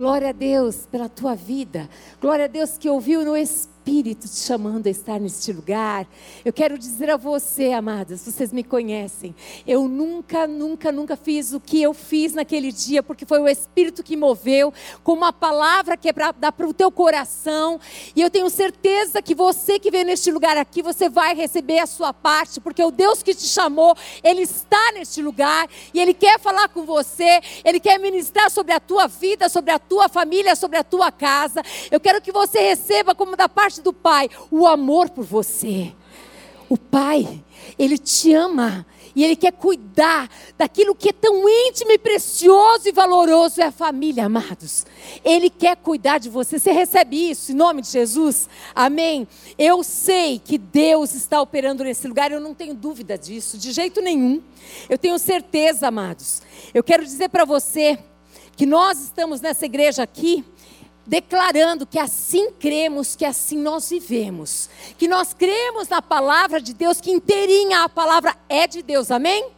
Glória a Deus pela tua vida. Glória a Deus que ouviu no Espírito Espírito te chamando a estar neste lugar. Eu quero dizer a você, amadas, vocês me conhecem. Eu nunca, nunca, nunca fiz o que eu fiz naquele dia, porque foi o Espírito que moveu, com uma palavra que é para dar para o teu coração. E eu tenho certeza que você que veio neste lugar aqui, você vai receber a sua parte, porque o Deus que te chamou, Ele está neste lugar e Ele quer falar com você, Ele quer ministrar sobre a tua vida, sobre a tua família, sobre a tua casa. Eu quero que você receba como da parte parte do Pai o amor por você. O Pai, Ele te ama e Ele quer cuidar daquilo que é tão íntimo e precioso e valoroso é a família, amados. Ele quer cuidar de você. Você recebe isso em nome de Jesus? Amém? Eu sei que Deus está operando nesse lugar, eu não tenho dúvida disso, de jeito nenhum. Eu tenho certeza, amados. Eu quero dizer para você que nós estamos nessa igreja aqui declarando que assim cremos, que assim nós vivemos. Que nós cremos na palavra de Deus, que inteirinha a palavra é de Deus, amém?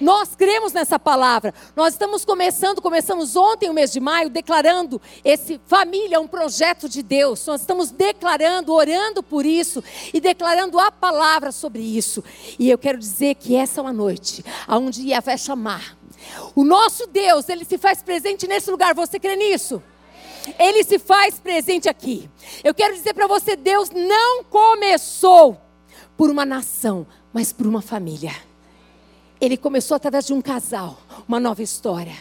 Nós cremos nessa palavra. Nós estamos começando, começamos ontem, o mês de maio, declarando esse família, um projeto de Deus. Nós estamos declarando, orando por isso e declarando a palavra sobre isso. E eu quero dizer que essa é uma noite onde Ia vai chamar. O nosso Deus, ele se faz presente nesse lugar. Você crê nisso? Ele se faz presente aqui. Eu quero dizer para você: Deus não começou por uma nação, mas por uma família. Ele começou através de um casal, uma nova história.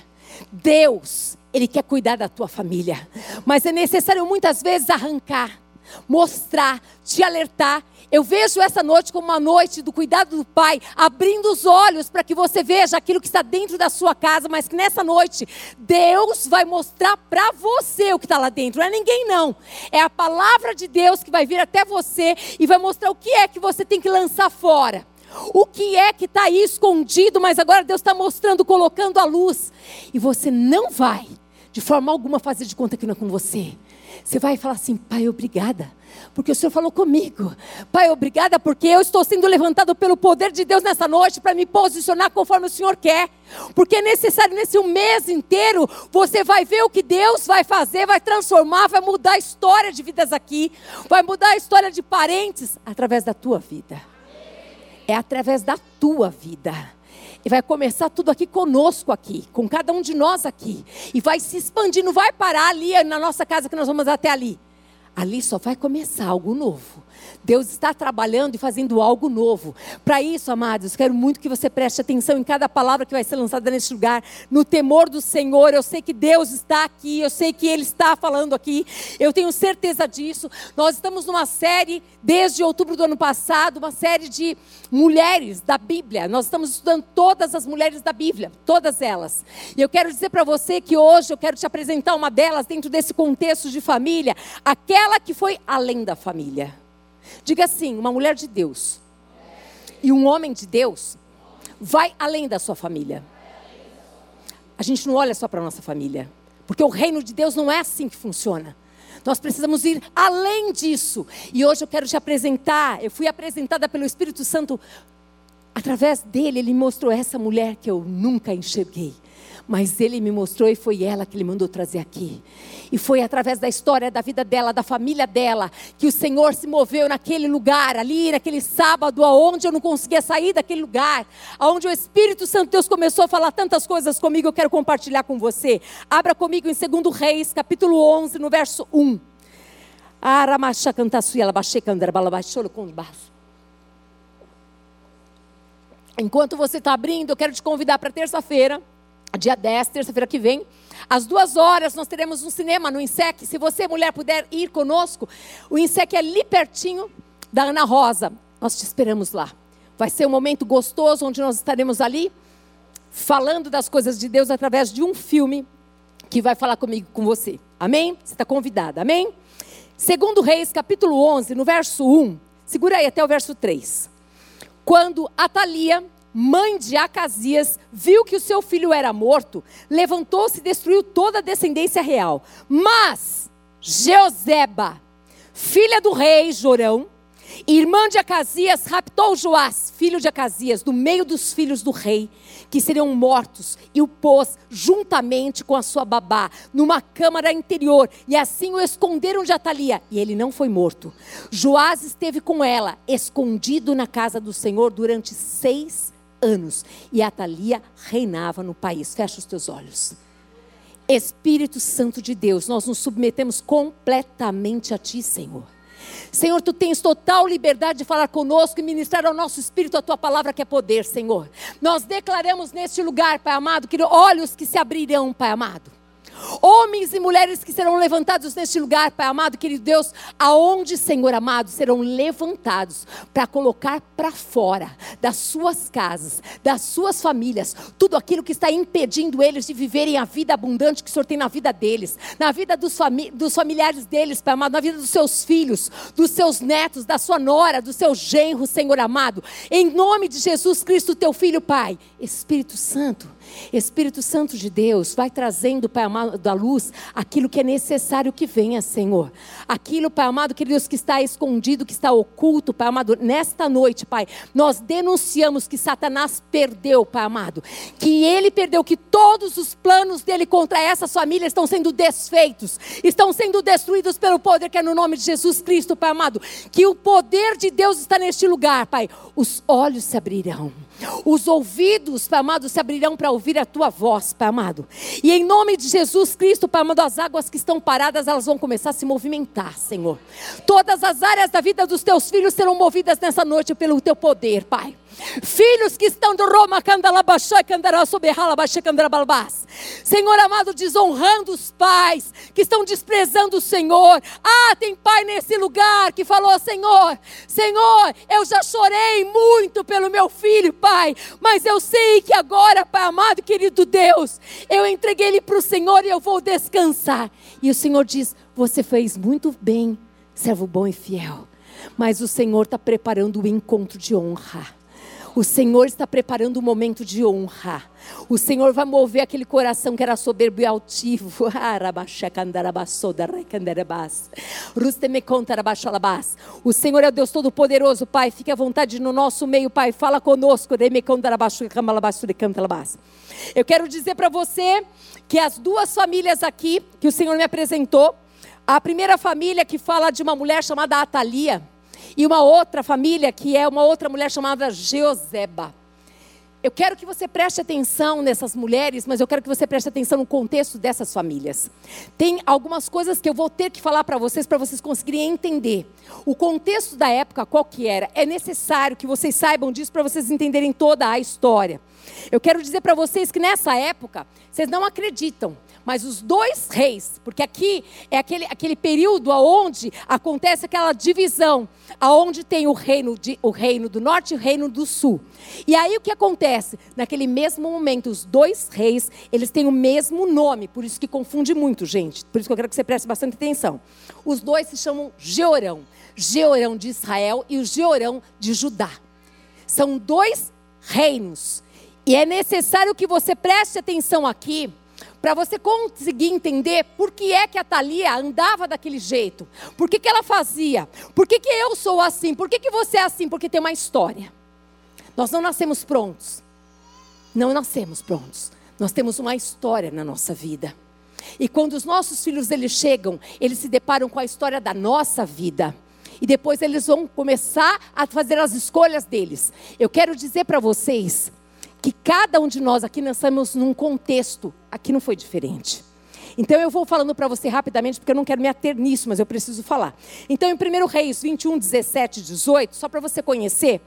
Deus, Ele quer cuidar da tua família, mas é necessário muitas vezes arrancar, mostrar, te alertar eu vejo essa noite como uma noite do cuidado do Pai, abrindo os olhos para que você veja aquilo que está dentro da sua casa, mas que nessa noite Deus vai mostrar para você o que está lá dentro. Não é ninguém, não. É a palavra de Deus que vai vir até você e vai mostrar o que é que você tem que lançar fora. O que é que está aí escondido, mas agora Deus está mostrando, colocando a luz. E você não vai, de forma alguma, fazer de conta que não é com você. Você vai falar assim, Pai, obrigada porque o Senhor falou comigo. Pai, obrigada, porque eu estou sendo levantado pelo poder de Deus nessa noite para me posicionar conforme o Senhor quer. Porque é necessário nesse mês inteiro, você vai ver o que Deus vai fazer, vai transformar, vai mudar a história de vidas aqui, vai mudar a história de parentes através da tua vida. É através da tua vida. E vai começar tudo aqui conosco aqui, com cada um de nós aqui. E vai se expandir, não vai parar ali na nossa casa que nós vamos até ali ali só vai começar algo novo. Deus está trabalhando e fazendo algo novo. Para isso, amados, quero muito que você preste atenção em cada palavra que vai ser lançada neste lugar, no temor do Senhor. Eu sei que Deus está aqui, eu sei que Ele está falando aqui, eu tenho certeza disso. Nós estamos numa série, desde outubro do ano passado, uma série de mulheres da Bíblia. Nós estamos estudando todas as mulheres da Bíblia, todas elas. E eu quero dizer para você que hoje eu quero te apresentar uma delas dentro desse contexto de família, aquela que foi além da família. Diga assim: uma mulher de Deus e um homem de Deus vai além da sua família. A gente não olha só para a nossa família, porque o reino de Deus não é assim que funciona. Nós precisamos ir além disso. E hoje eu quero te apresentar. Eu fui apresentada pelo Espírito Santo. Através dele, ele mostrou essa mulher que eu nunca enxerguei mas ele me mostrou e foi ela que ele mandou trazer aqui. E foi através da história da vida dela, da família dela, que o Senhor se moveu naquele lugar, ali, naquele sábado, aonde eu não conseguia sair daquele lugar, aonde o Espírito Santo Deus começou a falar tantas coisas comigo, eu quero compartilhar com você. Abra comigo em 2 Reis, capítulo 11, no verso 1. Enquanto você está abrindo, eu quero te convidar para terça-feira dia 10, terça-feira que vem. Às duas horas nós teremos um cinema no INSEC. Se você, mulher, puder ir conosco, o INSEC é ali pertinho da Ana Rosa. Nós te esperamos lá. Vai ser um momento gostoso onde nós estaremos ali falando das coisas de Deus através de um filme que vai falar comigo, com você. Amém? Você está convidada. Amém? Segundo Reis, capítulo 11, no verso 1. Segura aí até o verso 3. Quando Atalia mãe de Acasias, viu que o seu filho era morto, levantou-se e destruiu toda a descendência real. Mas Jeoseba, filha do rei Jorão, irmã de Acasias, raptou Joás, filho de Acasias, do meio dos filhos do rei, que seriam mortos, e o pôs juntamente com a sua babá, numa câmara interior, e assim o esconderam de Atalia, e ele não foi morto. Joás esteve com ela, escondido na casa do Senhor durante seis anos, e Atalia reinava no país. Fecha os teus olhos. Espírito Santo de Deus, nós nos submetemos completamente a Ti, Senhor. Senhor, tu tens total liberdade de falar conosco e ministrar ao nosso espírito a tua palavra que é poder, Senhor. Nós declaramos neste lugar, Pai amado, que olhos que se abrirão, Pai amado. Homens e mulheres que serão levantados neste lugar, Pai amado, querido Deus, aonde, Senhor amado, serão levantados para colocar para fora das suas casas, das suas famílias, tudo aquilo que está impedindo eles de viverem a vida abundante que o Senhor tem na vida deles, na vida dos, fami dos familiares deles, Pai amado, na vida dos seus filhos, dos seus netos, da sua nora, do seu genro, Senhor amado. Em nome de Jesus Cristo, teu filho, Pai, Espírito Santo Espírito Santo de Deus, vai trazendo, Pai amado, da luz, aquilo que é necessário que venha, Senhor. Aquilo, Pai amado, que Deus que está escondido, que está oculto, Pai amado, nesta noite, Pai, nós denunciamos que Satanás perdeu, Pai amado. Que ele perdeu, que todos os planos dele contra essas famílias estão sendo desfeitos, estão sendo destruídos pelo poder que é no nome de Jesus Cristo, Pai amado. Que o poder de Deus está neste lugar, Pai. Os olhos se abrirão os ouvidos, Pai amado, se abrirão para ouvir a tua voz, Pai amado. E em nome de Jesus Cristo, Pai amado, as águas que estão paradas, elas vão começar a se movimentar, Senhor. Todas as áreas da vida dos teus filhos serão movidas nessa noite pelo teu poder, Pai. Filhos que estão do Roma, Senhor amado, desonrando os pais, que estão desprezando o Senhor. Ah, tem pai nesse lugar que falou: Senhor, Senhor, eu já chorei muito pelo meu filho, Pai, mas eu sei que agora, Pai amado, querido Deus, eu entreguei ele para o Senhor e eu vou descansar. E o Senhor diz: Você fez muito bem, servo bom e fiel. Mas o Senhor está preparando o encontro de honra. O Senhor está preparando um momento de honra. O Senhor vai mover aquele coração que era soberbo e altivo. O Senhor é o Deus Todo-Poderoso, Pai. Fique à vontade no nosso meio, Pai. Fala conosco. Eu quero dizer para você que as duas famílias aqui que o Senhor me apresentou, a primeira família que fala de uma mulher chamada Atalia e uma outra família que é uma outra mulher chamada Geoseba. Eu quero que você preste atenção nessas mulheres, mas eu quero que você preste atenção no contexto dessas famílias. Tem algumas coisas que eu vou ter que falar para vocês para vocês conseguirem entender. O contexto da época qual que era? É necessário que vocês saibam disso para vocês entenderem toda a história. Eu quero dizer para vocês que nessa época, vocês não acreditam, mas os dois reis, porque aqui é aquele, aquele período onde acontece aquela divisão, aonde tem o reino, de, o reino do norte e o reino do sul. E aí o que acontece? Naquele mesmo momento, os dois reis, eles têm o mesmo nome, por isso que confunde muito, gente. Por isso que eu quero que você preste bastante atenção. Os dois se chamam Georão. Georão de Israel e o Georão de Judá. São dois reinos. E é necessário que você preste atenção aqui, para você conseguir entender por que é que a Thalia andava daquele jeito, por que, que ela fazia, por que, que eu sou assim, por que, que você é assim, porque tem uma história. Nós não nascemos prontos, não nascemos prontos, nós temos uma história na nossa vida. E quando os nossos filhos eles chegam, eles se deparam com a história da nossa vida. E depois eles vão começar a fazer as escolhas deles. Eu quero dizer para vocês que cada um de nós aqui nascemos num contexto, aqui não foi diferente. Então eu vou falando para você rapidamente, porque eu não quero me ater nisso, mas eu preciso falar. Então, em 1 Reis 21, 17 e 18, só para você conhecer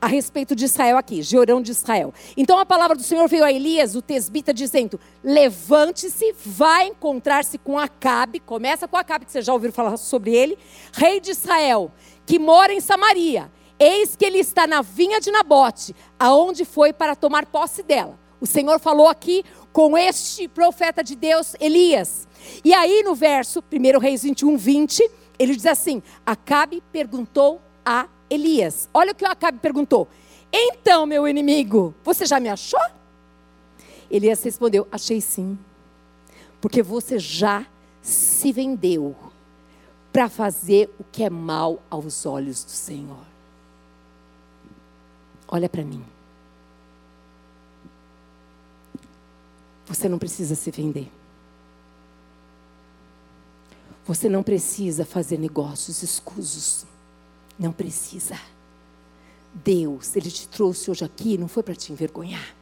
a respeito de Israel aqui, Georão de Israel. Então a palavra do Senhor veio a Elias, o tesbita, dizendo: Levante-se, vai encontrar-se com Acabe, começa com Acabe, que você já ouviu falar sobre ele, rei de Israel, que mora em Samaria. Eis que ele está na vinha de Nabote, aonde foi para tomar posse dela. O Senhor falou aqui com este profeta de Deus, Elias. E aí no verso 1 Reis 21, 20, ele diz assim: Acabe perguntou a Elias. Olha o que o Acabe perguntou. Então, meu inimigo, você já me achou? Elias respondeu: Achei sim, porque você já se vendeu para fazer o que é mal aos olhos do Senhor. Olha para mim. Você não precisa se vender. Você não precisa fazer negócios escusos. Não precisa. Deus, Ele te trouxe hoje aqui, não foi para te envergonhar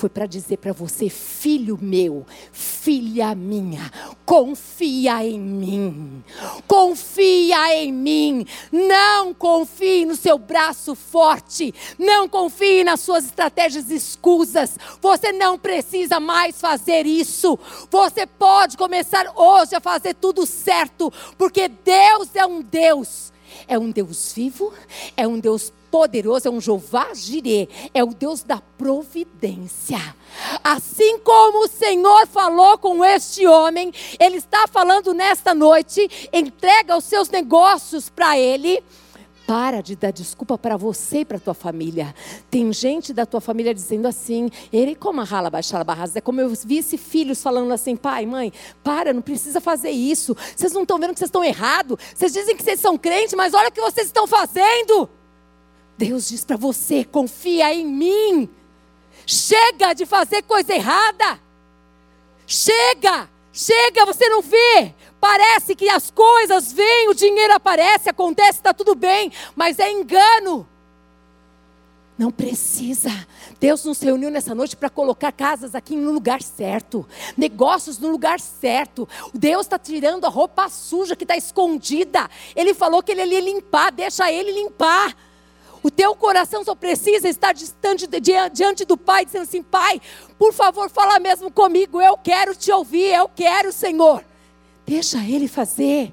foi para dizer para você, filho meu, filha minha, confia em mim. Confia em mim. Não confie no seu braço forte. Não confie nas suas estratégias escusas. Você não precisa mais fazer isso. Você pode começar hoje a fazer tudo certo, porque Deus é um Deus. É um Deus vivo, é um Deus poderoso, é um Jeová Jirê, é o Deus da providência. Assim como o Senhor falou com este homem, Ele está falando nesta noite, entrega os seus negócios para Ele. Para de dar desculpa para você e para tua família. Tem gente da tua família dizendo assim, ele como rala baixar barras. É como eu vi esse filhos falando assim, pai, mãe, para, não precisa fazer isso. Vocês não estão vendo que vocês estão errados. Vocês dizem que vocês são crentes, mas olha o que vocês estão fazendo. Deus diz para você: confia em mim. Chega de fazer coisa errada. Chega, chega, você não vê. Parece que as coisas vêm, o dinheiro aparece, acontece, está tudo bem, mas é engano. Não precisa. Deus nos reuniu nessa noite para colocar casas aqui no lugar certo, negócios no lugar certo. Deus está tirando a roupa suja que está escondida. Ele falou que ele ia limpar, deixa ele limpar. O teu coração só precisa estar distante diante do Pai, dizendo assim: Pai, por favor, fala mesmo comigo. Eu quero te ouvir, eu quero, Senhor. Deixa Ele fazer.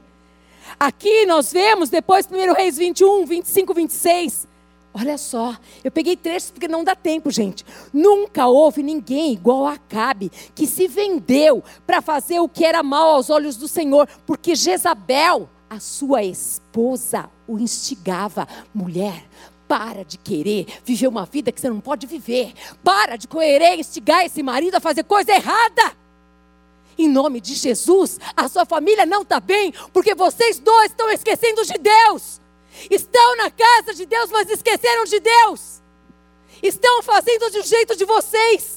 Aqui nós vemos, depois, 1 Reis 21, 25, 26. Olha só, eu peguei trechos porque não dá tempo, gente. Nunca houve ninguém igual a Acabe que se vendeu para fazer o que era mal aos olhos do Senhor, porque Jezabel, a sua esposa, o instigava. Mulher, para de querer viver uma vida que você não pode viver. Para de querer instigar esse marido a fazer coisa errada. Em nome de Jesus, a sua família não está bem, porque vocês dois estão esquecendo de Deus. Estão na casa de Deus, mas esqueceram de Deus. Estão fazendo do jeito de vocês.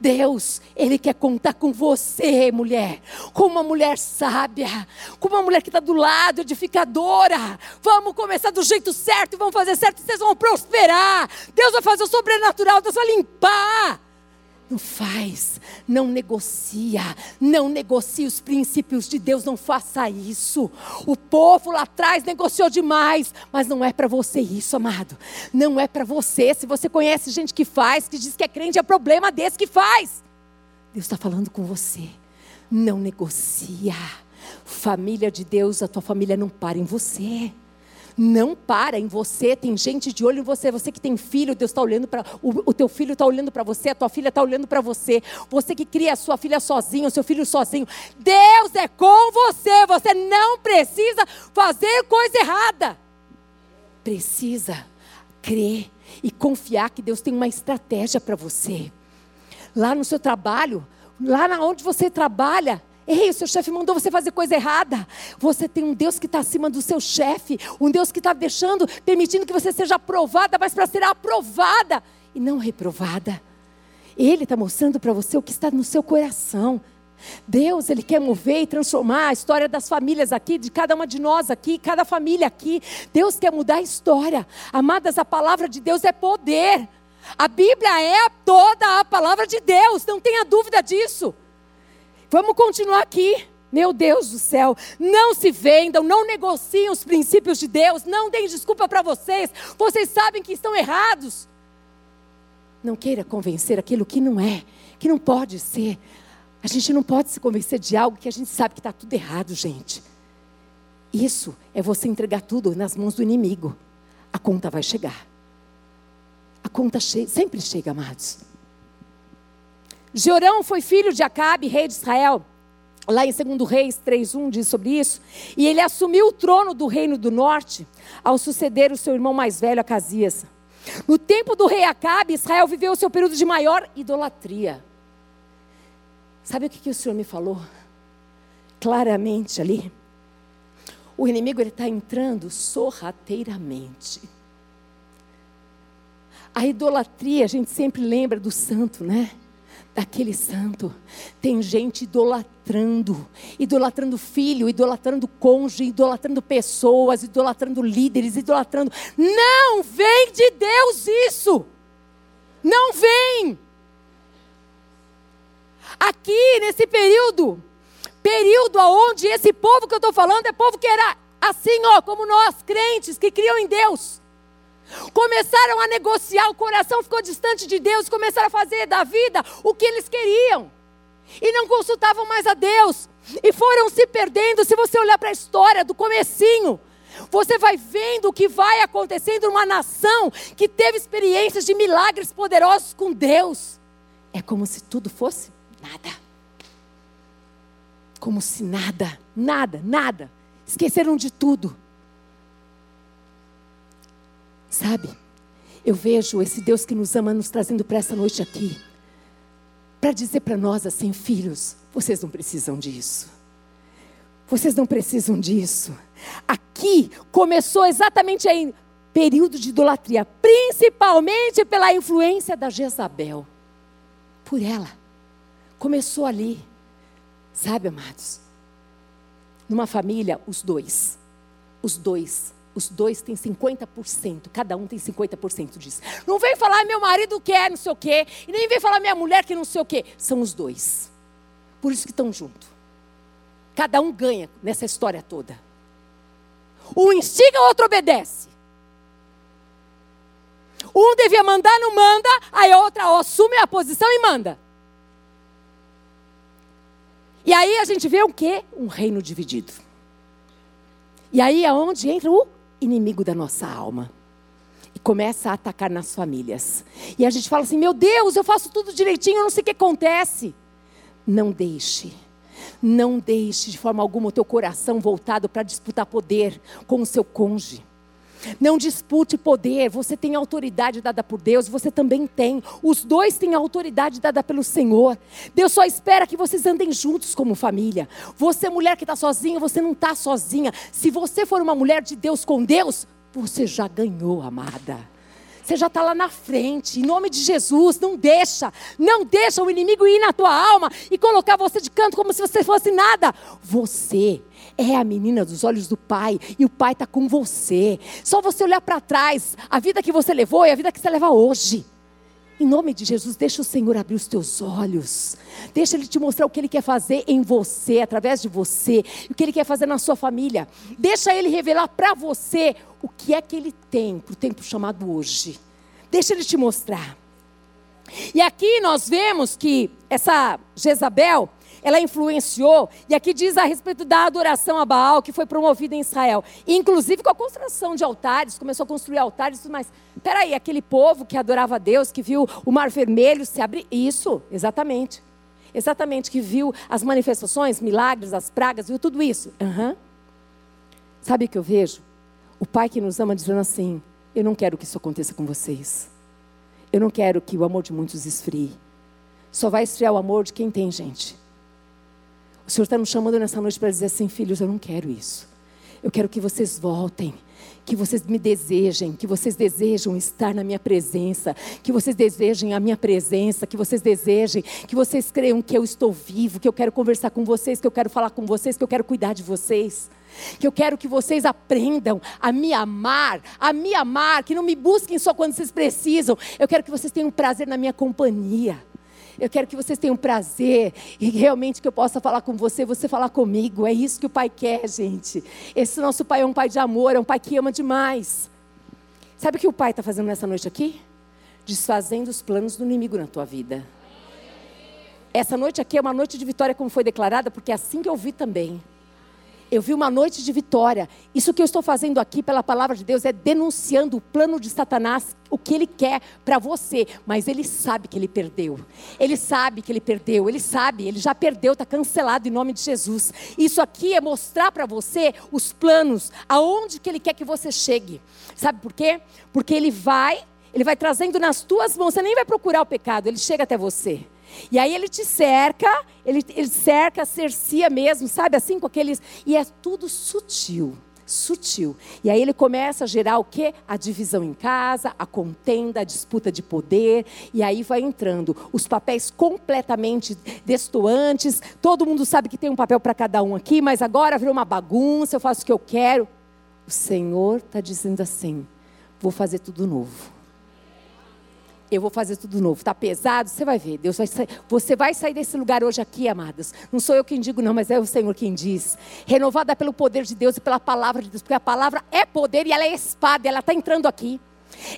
Deus, Ele quer contar com você, mulher, com uma mulher sábia, com uma mulher que está do lado, edificadora. Vamos começar do jeito certo vamos fazer certo, vocês vão prosperar. Deus vai fazer o sobrenatural, Deus vai limpar. Não faz, não negocia, não negocie os princípios de Deus, não faça isso. O povo lá atrás negociou demais, mas não é para você isso, amado. Não é para você. Se você conhece gente que faz, que diz que é crente, é problema desse que faz. Deus está falando com você. Não negocia. Família de Deus, a tua família não para em você não para em você, tem gente de olho em você, você que tem filho, Deus está olhando para, o, o teu filho está olhando para você, a tua filha está olhando para você, você que cria a sua filha sozinho, o seu filho sozinho, Deus é com você, você não precisa fazer coisa errada, precisa crer e confiar que Deus tem uma estratégia para você, lá no seu trabalho, lá onde você trabalha, Ei, o seu chefe mandou você fazer coisa errada. Você tem um Deus que está acima do seu chefe, um Deus que está deixando, permitindo que você seja aprovada, mas para ser aprovada e não reprovada. Ele está mostrando para você o que está no seu coração. Deus, Ele quer mover e transformar a história das famílias aqui, de cada uma de nós aqui, cada família aqui. Deus quer mudar a história. Amadas, a palavra de Deus é poder. A Bíblia é toda a palavra de Deus, não tenha dúvida disso. Vamos continuar aqui. Meu Deus do céu, não se vendam, não negociem os princípios de Deus, não deem desculpa para vocês, vocês sabem que estão errados. Não queira convencer aquilo que não é, que não pode ser. A gente não pode se convencer de algo que a gente sabe que está tudo errado, gente. Isso é você entregar tudo nas mãos do inimigo. A conta vai chegar. A conta che sempre chega, amados. Jorão foi filho de Acabe, rei de Israel. Lá em 2 Reis 3.1 diz sobre isso. E ele assumiu o trono do reino do norte ao suceder o seu irmão mais velho, Acasias. No tempo do rei Acabe, Israel viveu o seu período de maior idolatria. Sabe o que, que o Senhor me falou? Claramente ali. O inimigo está entrando sorrateiramente. A idolatria, a gente sempre lembra do santo, né? Daquele santo. Tem gente idolatrando, idolatrando filho, idolatrando cônjuge, idolatrando pessoas, idolatrando líderes, idolatrando. Não vem de Deus isso! Não vem! Aqui, nesse período, período onde esse povo que eu estou falando é povo que era assim, ó, como nós, crentes, que criam em Deus. Começaram a negociar, o coração ficou distante de Deus, começaram a fazer da vida o que eles queriam. E não consultavam mais a Deus. E foram se perdendo. Se você olhar para a história do comecinho, você vai vendo o que vai acontecendo numa nação que teve experiências de milagres poderosos com Deus. É como se tudo fosse nada. Como se nada, nada, nada. Esqueceram de tudo. Sabe? Eu vejo esse Deus que nos ama nos trazendo para essa noite aqui. Para dizer para nós assim, filhos, vocês não precisam disso. Vocês não precisam disso. Aqui começou exatamente aí período de idolatria, principalmente pela influência da Jezabel. Por ela. Começou ali. Sabe, amados? Numa família, os dois. Os dois. Os dois têm 50%, cada um tem 50% disso. Não vem falar meu marido quer não sei o quê, e nem vem falar minha mulher que não sei o quê. São os dois. Por isso que estão juntos. Cada um ganha nessa história toda. Um instiga, o outro obedece. Um devia mandar, não manda, aí a outra assume a posição e manda. E aí a gente vê o quê? Um reino dividido. E aí é onde entra o inimigo da nossa alma. E começa a atacar nas famílias. E a gente fala assim: meu Deus, eu faço tudo direitinho, eu não sei o que acontece. Não deixe. Não deixe de forma alguma o teu coração voltado para disputar poder com o seu cônjuge. Não dispute poder, você tem autoridade dada por Deus, você também tem. Os dois têm autoridade dada pelo Senhor. Deus só espera que vocês andem juntos como família. Você, mulher que está sozinha, você não está sozinha. Se você for uma mulher de Deus com Deus, você já ganhou, amada. Você já está lá na frente, em nome de Jesus, não deixa, não deixa o inimigo ir na tua alma e colocar você de canto como se você fosse nada. Você é a menina dos olhos do Pai e o Pai está com você. Só você olhar para trás, a vida que você levou e a vida que você leva hoje. Em nome de Jesus, deixa o Senhor abrir os teus olhos. Deixa Ele te mostrar o que Ele quer fazer em você, através de você, o que Ele quer fazer na sua família. Deixa Ele revelar para você o que é que Ele tem para o tempo chamado hoje. Deixa Ele te mostrar. E aqui nós vemos que essa Jezabel, ela influenciou, e aqui diz a respeito da adoração a Baal, que foi promovida em Israel, inclusive com a construção de altares, começou a construir altares, mas peraí, aquele povo que adorava a Deus, que viu o mar vermelho se abrir, isso, exatamente, exatamente, que viu as manifestações, milagres, as pragas, viu tudo isso. Uhum. Sabe o que eu vejo? O Pai que nos ama dizendo assim: Eu não quero que isso aconteça com vocês. Eu não quero que o amor de muitos esfrie. Só vai esfriar o amor de quem tem gente. O Senhor está nos chamando nessa noite para dizer assim: filhos, eu não quero isso. Eu quero que vocês voltem, que vocês me desejem, que vocês desejam estar na minha presença, que vocês desejem a minha presença, que vocês desejem, que vocês creiam que eu estou vivo, que eu quero conversar com vocês, que eu quero falar com vocês, que eu quero cuidar de vocês. Que eu quero que vocês aprendam a me amar, a me amar, que não me busquem só quando vocês precisam. Eu quero que vocês tenham prazer na minha companhia. Eu quero que vocês tenham prazer e realmente que eu possa falar com você, você falar comigo. É isso que o Pai quer, gente. Esse nosso Pai é um Pai de amor, é um Pai que ama demais. Sabe o que o Pai está fazendo nessa noite aqui? Desfazendo os planos do inimigo na tua vida. Essa noite aqui é uma noite de vitória, como foi declarada, porque é assim que eu vi também. Eu vi uma noite de vitória. Isso que eu estou fazendo aqui pela palavra de Deus é denunciando o plano de Satanás, o que ele quer para você. Mas ele sabe que ele perdeu. Ele sabe que ele perdeu. Ele sabe, ele já perdeu, está cancelado em nome de Jesus. Isso aqui é mostrar para você os planos, aonde que ele quer que você chegue. Sabe por quê? Porque ele vai, ele vai trazendo nas tuas mãos. Você nem vai procurar o pecado, ele chega até você. E aí ele te cerca, ele, ele cerca, cercia mesmo, sabe assim, com aqueles. E é tudo sutil. sutil. E aí ele começa a gerar o quê? A divisão em casa, a contenda, a disputa de poder, e aí vai entrando os papéis completamente destoantes. Todo mundo sabe que tem um papel para cada um aqui, mas agora virou uma bagunça, eu faço o que eu quero. O Senhor está dizendo assim: vou fazer tudo novo eu vou fazer tudo novo. Está pesado? Você vai ver. Deus vai sair. Você vai sair desse lugar hoje aqui, amadas. Não sou eu quem digo, não, mas é o Senhor quem diz. Renovada pelo poder de Deus e pela palavra de Deus. Porque a palavra é poder e ela é espada. Ela está entrando aqui.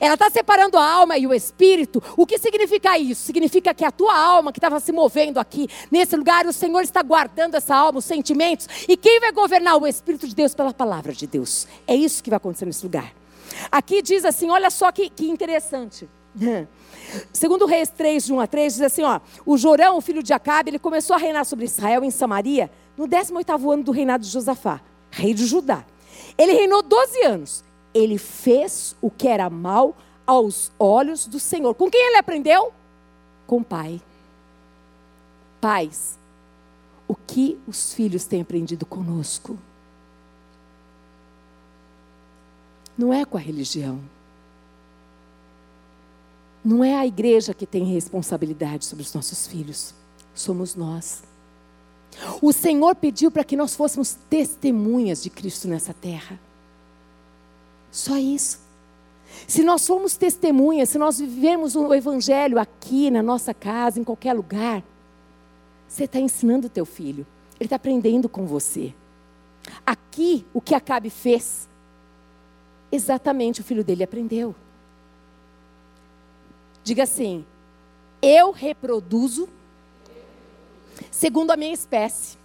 Ela está separando a alma e o espírito. O que significa isso? Significa que a tua alma que estava se movendo aqui, nesse lugar, o Senhor está guardando essa alma, os sentimentos. E quem vai governar? O Espírito de Deus pela palavra de Deus. É isso que vai acontecer nesse lugar. Aqui diz assim: olha só que, que interessante. Segundo Reis 3, de 1 a 3, diz assim, ó, o Jorão, o filho de Acabe, ele começou a reinar sobre Israel em Samaria no 18º ano do reinado de Josafá, rei de Judá. Ele reinou 12 anos. Ele fez o que era mal aos olhos do Senhor. Com quem ele aprendeu? Com o pai. Pais, o que os filhos têm aprendido conosco? Não é com a religião. Não é a igreja que tem responsabilidade sobre os nossos filhos, somos nós. O Senhor pediu para que nós fôssemos testemunhas de Cristo nessa terra. Só isso. Se nós somos testemunhas, se nós vivemos o Evangelho aqui na nossa casa, em qualquer lugar, você está ensinando o teu filho, ele está aprendendo com você. Aqui, o que Acabe fez, exatamente o filho dele aprendeu. Diga assim: eu reproduzo segundo a minha espécie.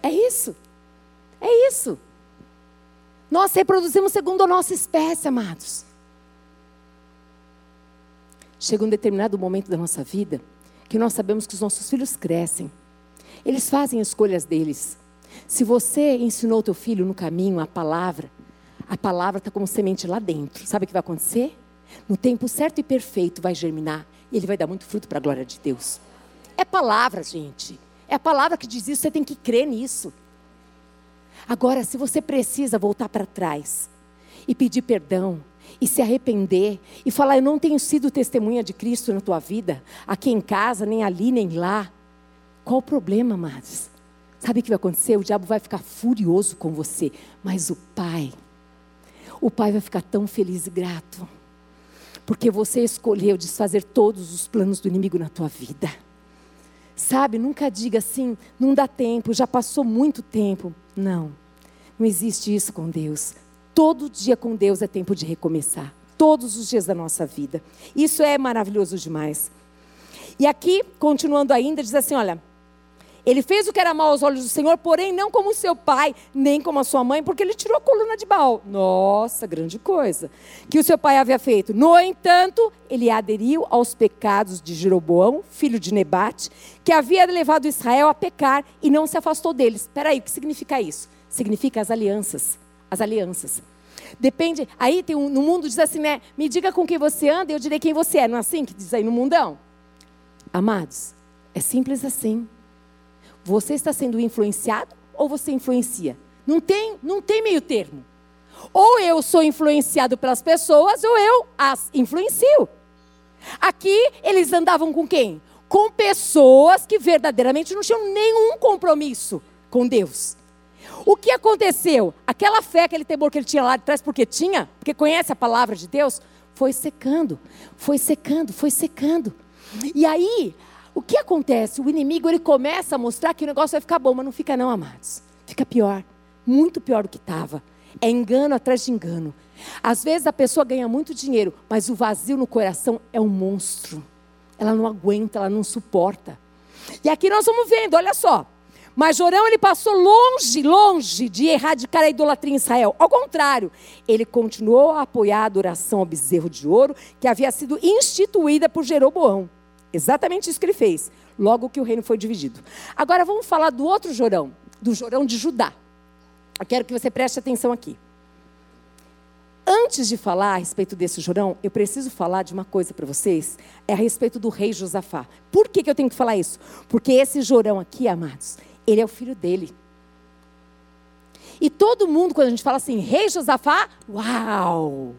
É isso. É isso. Nós reproduzimos segundo a nossa espécie, amados. Chega um determinado momento da nossa vida que nós sabemos que os nossos filhos crescem. Eles fazem escolhas deles. Se você ensinou teu filho no caminho a palavra, a palavra está como semente lá dentro. Sabe o que vai acontecer? No tempo certo e perfeito vai germinar e ele vai dar muito fruto para a glória de Deus. É palavra, gente. É a palavra que diz isso, você tem que crer nisso. Agora, se você precisa voltar para trás e pedir perdão, e se arrepender, e falar: Eu não tenho sido testemunha de Cristo na tua vida, aqui em casa, nem ali, nem lá. Qual o problema, amados? Sabe o que vai acontecer? O diabo vai ficar furioso com você, mas o Pai, o Pai vai ficar tão feliz e grato porque você escolheu desfazer todos os planos do inimigo na tua vida. Sabe, nunca diga assim, não dá tempo, já passou muito tempo. Não, não existe isso com Deus. Todo dia com Deus é tempo de recomeçar. Todos os dias da nossa vida. Isso é maravilhoso demais. E aqui, continuando ainda, diz assim: olha, ele fez o que era mal aos olhos do Senhor, porém não como seu pai, nem como a sua mãe, porque ele tirou a coluna de Baal. Nossa, grande coisa. Que o seu pai havia feito. No entanto, ele aderiu aos pecados de Jeroboão, filho de Nebate, que havia levado Israel a pecar e não se afastou deles. Espera aí, o que significa isso? Significa as alianças. As alianças. Depende. Aí tem um, no mundo diz assim, né? Me diga com quem você anda, eu direi quem você é. Não é assim que diz aí no mundão? Amados, é simples assim. Você está sendo influenciado ou você influencia? Não tem, não tem meio termo. Ou eu sou influenciado pelas pessoas ou eu as influencio. Aqui eles andavam com quem? Com pessoas que verdadeiramente não tinham nenhum compromisso com Deus. O que aconteceu? Aquela fé, aquele temor que ele tinha lá de trás, porque tinha, porque conhece a palavra de Deus, foi secando, foi secando, foi secando. E aí, o que acontece? O inimigo ele começa a mostrar que o negócio vai ficar bom, mas não fica não, amados. Fica pior, muito pior do que estava. É engano atrás de engano. Às vezes a pessoa ganha muito dinheiro, mas o vazio no coração é um monstro. Ela não aguenta, ela não suporta. E aqui nós vamos vendo, olha só. Mas Jorão ele passou longe, longe de erradicar a idolatria em Israel. Ao contrário, ele continuou a apoiar a adoração ao bezerro de ouro que havia sido instituída por Jeroboão. Exatamente isso que ele fez, logo que o reino foi dividido. Agora vamos falar do outro Jorão, do Jorão de Judá. Eu quero que você preste atenção aqui. Antes de falar a respeito desse Jorão, eu preciso falar de uma coisa para vocês, é a respeito do rei Josafá. Por que, que eu tenho que falar isso? Porque esse Jorão aqui, amados, ele é o filho dele. E todo mundo, quando a gente fala assim, rei Josafá, uau!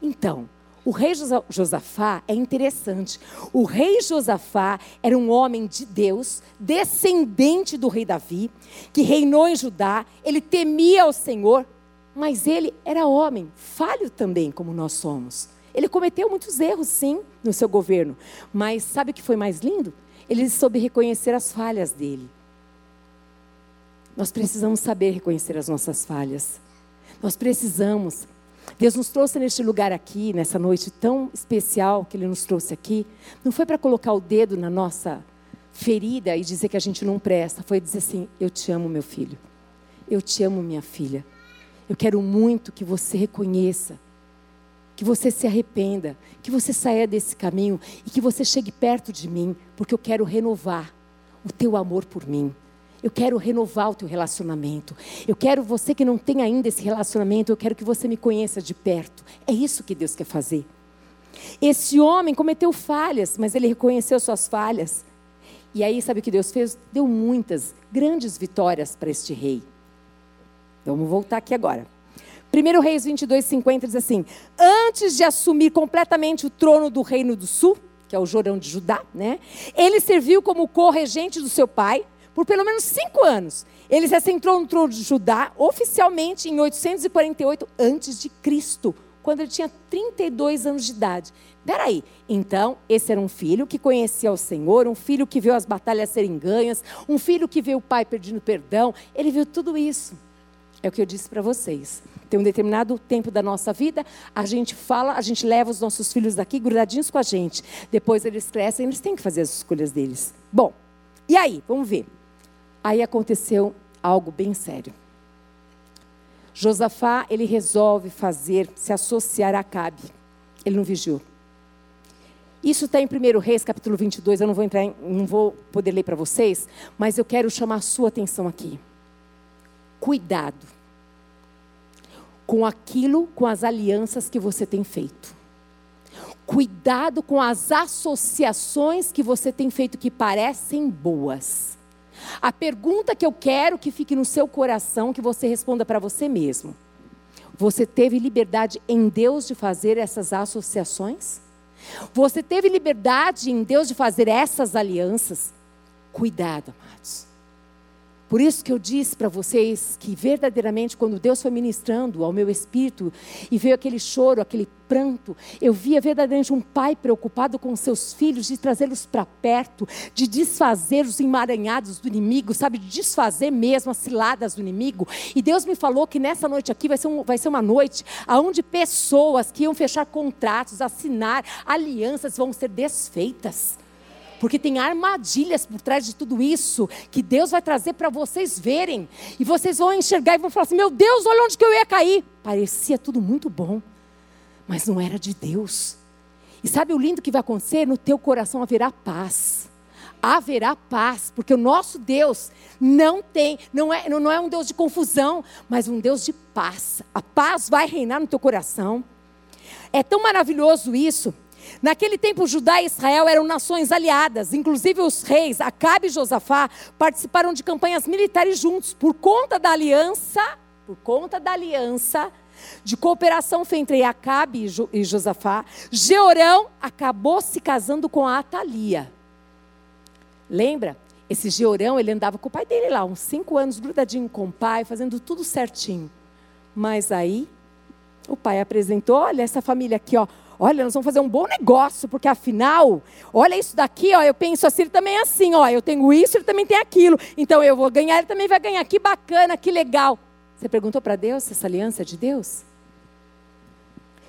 Então, o rei Josafá é interessante. O rei Josafá era um homem de Deus, descendente do rei Davi, que reinou em Judá. Ele temia ao Senhor, mas ele era homem, falho também, como nós somos. Ele cometeu muitos erros, sim, no seu governo. Mas sabe o que foi mais lindo? Ele soube reconhecer as falhas dele. Nós precisamos saber reconhecer as nossas falhas. Nós precisamos Deus nos trouxe neste lugar aqui, nessa noite tão especial que Ele nos trouxe aqui, não foi para colocar o dedo na nossa ferida e dizer que a gente não presta, foi dizer assim: Eu te amo, meu filho, eu te amo, minha filha. Eu quero muito que você reconheça, que você se arrependa, que você saia desse caminho e que você chegue perto de mim, porque eu quero renovar o teu amor por mim. Eu quero renovar o teu relacionamento. Eu quero você que não tem ainda esse relacionamento, eu quero que você me conheça de perto. É isso que Deus quer fazer. Esse homem cometeu falhas, mas ele reconheceu suas falhas. E aí, sabe o que Deus fez? Deu muitas grandes vitórias para este rei. Vamos voltar aqui agora. 1 Reis 22, 50 diz assim: Antes de assumir completamente o trono do reino do sul, que é o Jorão de Judá, né? Ele serviu como co-regente do seu pai por pelo menos cinco anos. Ele se assentou no trono de Judá oficialmente em 848 a.C., quando ele tinha 32 anos de idade. Peraí, então esse era um filho que conhecia o Senhor, um filho que viu as batalhas serem ganhas, um filho que viu o pai pedindo perdão, ele viu tudo isso. É o que eu disse para vocês. Tem um determinado tempo da nossa vida, a gente fala, a gente leva os nossos filhos daqui grudadinhos com a gente. Depois eles crescem, eles têm que fazer as escolhas deles. Bom, e aí, vamos ver. Aí aconteceu algo bem sério. Josafá, ele resolve fazer, se associar a Acabe. Ele não vigiou. Isso está em 1 Reis, capítulo 22. Eu não vou entrar, em, não vou poder ler para vocês, mas eu quero chamar a sua atenção aqui. Cuidado com aquilo, com as alianças que você tem feito. Cuidado com as associações que você tem feito que parecem boas. A pergunta que eu quero que fique no seu coração, que você responda para você mesmo. Você teve liberdade em Deus de fazer essas associações? Você teve liberdade em Deus de fazer essas alianças? Cuidado, amados. Por isso que eu disse para vocês que verdadeiramente quando Deus foi ministrando ao meu espírito e veio aquele choro, aquele pranto, eu via verdadeiramente um pai preocupado com seus filhos de trazê-los para perto, de desfazer os emaranhados do inimigo, sabe, de desfazer mesmo as ciladas do inimigo. E Deus me falou que nessa noite aqui vai ser, um, vai ser uma noite onde pessoas que iam fechar contratos, assinar alianças vão ser desfeitas. Porque tem armadilhas por trás de tudo isso que Deus vai trazer para vocês verem. E vocês vão enxergar e vão falar assim: meu Deus, olha onde que eu ia cair. Parecia tudo muito bom, mas não era de Deus. E sabe o lindo que vai acontecer? No teu coração haverá paz. Haverá paz, porque o nosso Deus não tem, não é, não é um Deus de confusão, mas um Deus de paz. A paz vai reinar no teu coração. É tão maravilhoso isso Naquele tempo, Judá e Israel eram nações aliadas, inclusive os reis Acabe e Josafá participaram de campanhas militares juntos por conta da aliança, por conta da aliança de cooperação entre Acabe e Josafá. Georão acabou se casando com a Atalia. Lembra? Esse Georão, ele andava com o pai dele lá, uns cinco anos, grudadinho com o pai, fazendo tudo certinho. Mas aí, o pai apresentou, olha essa família aqui, ó, Olha, nós vamos fazer um bom negócio, porque afinal, olha isso daqui, ó, eu penso assim, ele também é assim, ó, eu tenho isso, ele também tem aquilo. Então eu vou ganhar, ele também vai ganhar. Que bacana, que legal. Você perguntou para Deus se essa aliança é de Deus?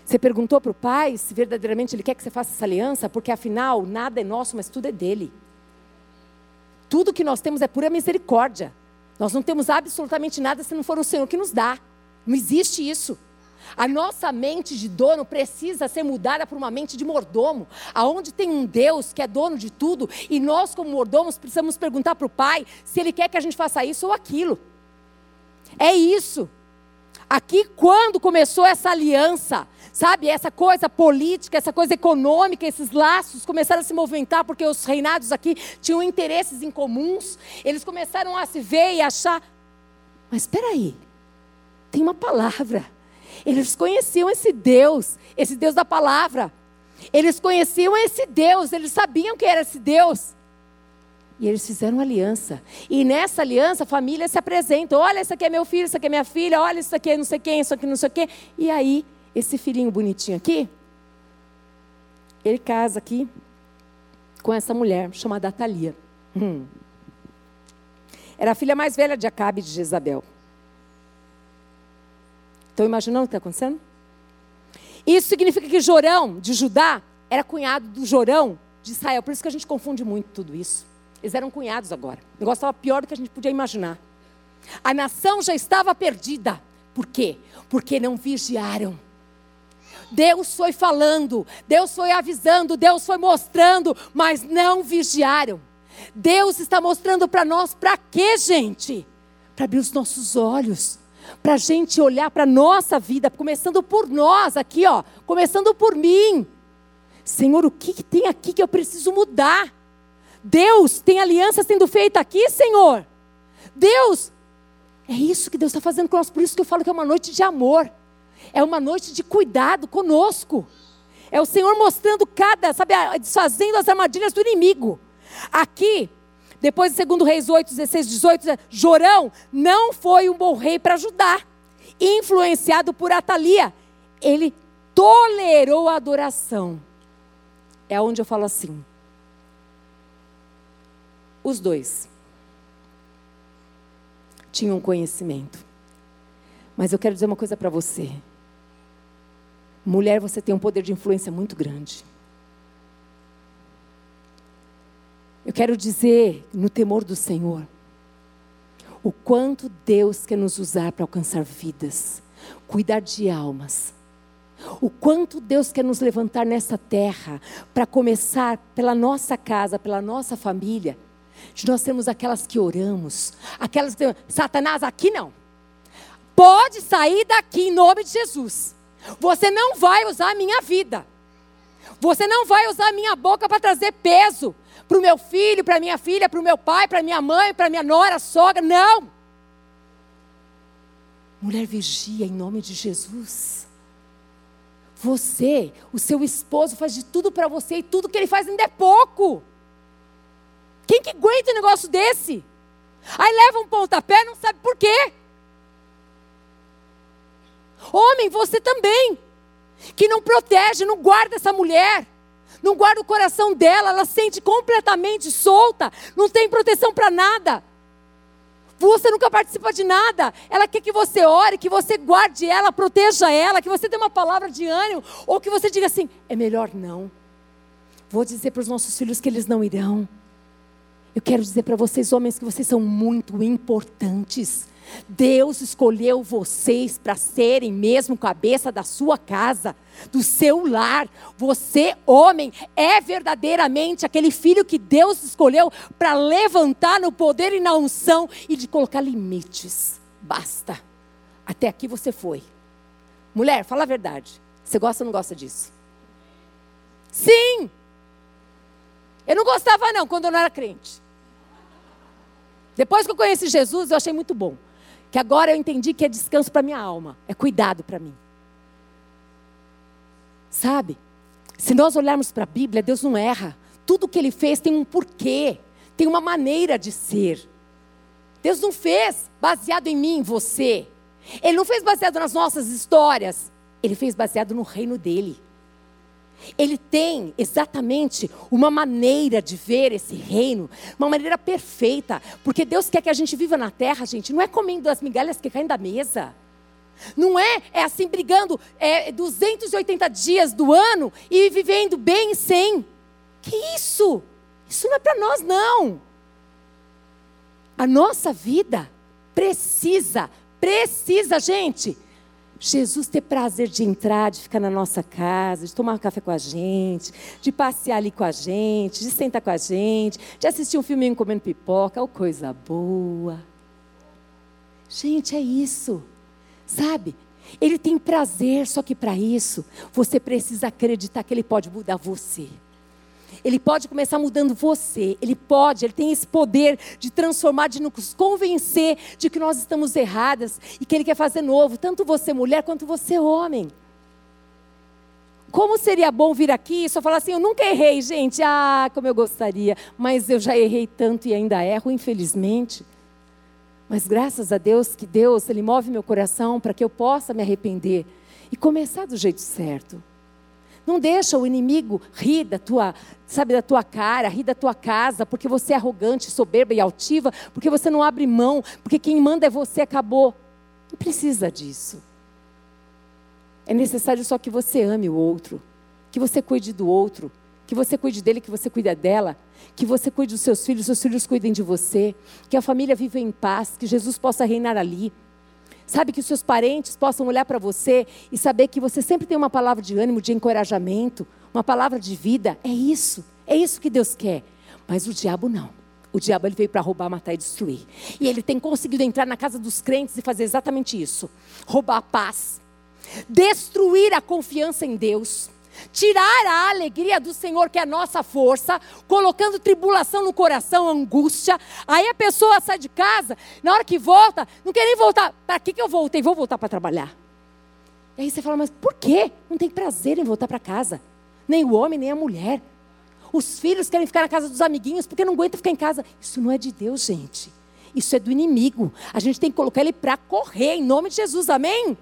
Você perguntou para o Pai se verdadeiramente Ele quer que você faça essa aliança? Porque afinal, nada é nosso, mas tudo é dele. Tudo que nós temos é pura misericórdia. Nós não temos absolutamente nada se não for o Senhor que nos dá. Não existe isso. A nossa mente de dono precisa ser mudada por uma mente de mordomo, aonde tem um Deus que é dono de tudo e nós como mordomos precisamos perguntar para o Pai se Ele quer que a gente faça isso ou aquilo. É isso. Aqui, quando começou essa aliança, sabe, essa coisa política, essa coisa econômica, esses laços começaram a se movimentar porque os reinados aqui tinham interesses em comuns, eles começaram a se ver e achar Mas espera aí, tem uma palavra. Eles conheciam esse Deus, esse Deus da palavra. Eles conheciam esse Deus, eles sabiam que era esse Deus. E eles fizeram aliança. E nessa aliança a família se apresenta. Olha, esse aqui é meu filho, isso aqui é minha filha, olha, isso aqui é não sei quem, isso aqui não sei quê. E aí, esse filhinho bonitinho aqui, ele casa aqui com essa mulher chamada Atalia. Hum. Era a filha mais velha de Acabe de Jezabel. Estão imaginando o que está acontecendo? Isso significa que Jorão, de Judá, era cunhado do Jorão de Israel. Por isso que a gente confunde muito tudo isso. Eles eram cunhados agora. O negócio estava pior do que a gente podia imaginar. A nação já estava perdida. Por quê? Porque não vigiaram. Deus foi falando, Deus foi avisando, Deus foi mostrando, mas não vigiaram. Deus está mostrando para nós para quê, gente? Para abrir os nossos olhos, para a gente olhar para a nossa vida, começando por nós aqui, ó, começando por mim. Senhor, o que, que tem aqui que eu preciso mudar? Deus tem aliança sendo feita aqui, Senhor. Deus, é isso que Deus está fazendo nós, por isso que eu falo que é uma noite de amor, é uma noite de cuidado conosco. É o Senhor mostrando cada, sabe, desfazendo as armadilhas do inimigo. Aqui, depois de 2 Reis 8, 16, 18, Jorão não foi um bom rei para ajudar. Influenciado por Atalia, ele tolerou a adoração. É onde eu falo assim: os dois tinham conhecimento. Mas eu quero dizer uma coisa para você. Mulher, você tem um poder de influência muito grande. Eu quero dizer, no temor do Senhor, o quanto Deus quer nos usar para alcançar vidas, cuidar de almas. O quanto Deus quer nos levantar nessa terra para começar pela nossa casa, pela nossa família de nós temos aquelas que oramos, aquelas que Satanás aqui não. Pode sair daqui em nome de Jesus. Você não vai usar a minha vida. Você não vai usar a minha boca para trazer peso para o meu filho, para minha filha, para o meu pai, para minha mãe, para minha nora, sogra. Não. Mulher vigia em nome de Jesus. Você, o seu esposo faz de tudo para você e tudo que ele faz ainda é pouco. Quem que aguenta um negócio desse? Aí leva um pontapé, não sabe por quê. Homem, você também, que não protege, não guarda essa mulher, não guarda o coração dela, ela sente completamente solta, não tem proteção para nada. Você nunca participa de nada. Ela quer que você ore, que você guarde ela, proteja ela, que você dê uma palavra de ânimo, ou que você diga assim: é melhor não. Vou dizer para os nossos filhos que eles não irão. Eu quero dizer para vocês, homens, que vocês são muito importantes. Deus escolheu vocês para serem mesmo cabeça da sua casa, do seu lar. Você, homem, é verdadeiramente aquele filho que Deus escolheu para levantar no poder e na unção e de colocar limites. Basta. Até aqui você foi. Mulher, fala a verdade. Você gosta ou não gosta disso? Sim! Eu não gostava, não, quando eu não era crente. Depois que eu conheci Jesus, eu achei muito bom. Que agora eu entendi que é descanso para minha alma, é cuidado para mim. Sabe? Se nós olharmos para a Bíblia, Deus não erra. Tudo que ele fez tem um porquê, tem uma maneira de ser. Deus não fez baseado em mim, você. Ele não fez baseado nas nossas histórias. Ele fez baseado no reino dele. Ele tem exatamente uma maneira de ver esse reino, uma maneira perfeita, porque Deus quer que a gente viva na terra, gente, não é comendo as migalhas que caem da mesa. Não é, é assim brigando é, 280 dias do ano e vivendo bem sem. Que isso? Isso não é para nós, não. A nossa vida precisa, precisa, gente, Jesus ter prazer de entrar, de ficar na nossa casa, de tomar um café com a gente, de passear ali com a gente, de sentar com a gente, de assistir um filminho comendo pipoca, ou coisa boa. Gente, é isso. Sabe? Ele tem prazer, só que para isso você precisa acreditar que ele pode mudar você. Ele pode começar mudando você. Ele pode, ele tem esse poder de transformar, de nos convencer de que nós estamos erradas e que ele quer fazer novo, tanto você mulher quanto você homem. Como seria bom vir aqui e só falar assim: eu nunca errei, gente. Ah, como eu gostaria. Mas eu já errei tanto e ainda erro, infelizmente. Mas graças a Deus que Deus, Ele move meu coração para que eu possa me arrepender e começar do jeito certo. Não deixa o inimigo rir da tua, sabe, da tua cara, rir da tua casa, porque você é arrogante, soberba e altiva, porque você não abre mão, porque quem manda é você, acabou. Não precisa disso. É necessário só que você ame o outro, que você cuide do outro, que você cuide dele, que você cuide dela, que você cuide dos seus filhos, seus filhos cuidem de você, que a família viva em paz, que Jesus possa reinar ali. Sabe que os seus parentes possam olhar para você e saber que você sempre tem uma palavra de ânimo, de encorajamento, uma palavra de vida. É isso, é isso que Deus quer. Mas o diabo não. O diabo ele veio para roubar, matar e destruir. E ele tem conseguido entrar na casa dos crentes e fazer exatamente isso: roubar a paz, destruir a confiança em Deus, tirar a alegria do Senhor, que é a nossa força, colocando tribulação no coração, angústia. Aí a pessoa sai de casa, na hora que volta, não quer nem voltar. Para que, que eu voltei? Vou voltar para trabalhar. E aí você fala, mas por quê? Não tem prazer em voltar para casa. Nem o homem, nem a mulher. Os filhos querem ficar na casa dos amiguinhos porque não aguenta ficar em casa. Isso não é de Deus, gente. Isso é do inimigo. A gente tem que colocar ele para correr, em nome de Jesus, amém?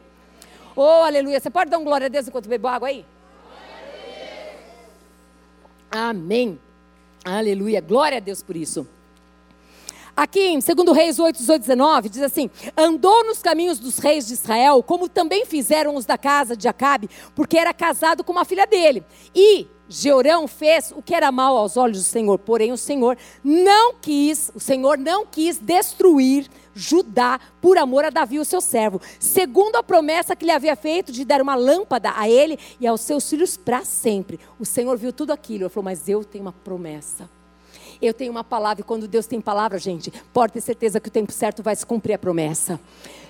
Oh, aleluia. Você pode dar um glória a Deus enquanto bebo água aí? Amém. Aleluia. Glória a Deus por isso. Aqui em 2 Reis 8, 18, 19, diz assim: Andou nos caminhos dos reis de Israel, como também fizeram os da casa de Acabe, porque era casado com uma filha dele. E Jeorão fez o que era mal aos olhos do Senhor, porém o Senhor não quis, o Senhor não quis destruir Judá por amor a Davi, o seu servo, segundo a promessa que lhe havia feito de dar uma lâmpada a ele e aos seus filhos para sempre. O Senhor viu tudo aquilo, ele falou: "Mas eu tenho uma promessa. Eu tenho uma palavra, e quando Deus tem palavra, gente, pode ter certeza que o tempo certo vai se cumprir a promessa.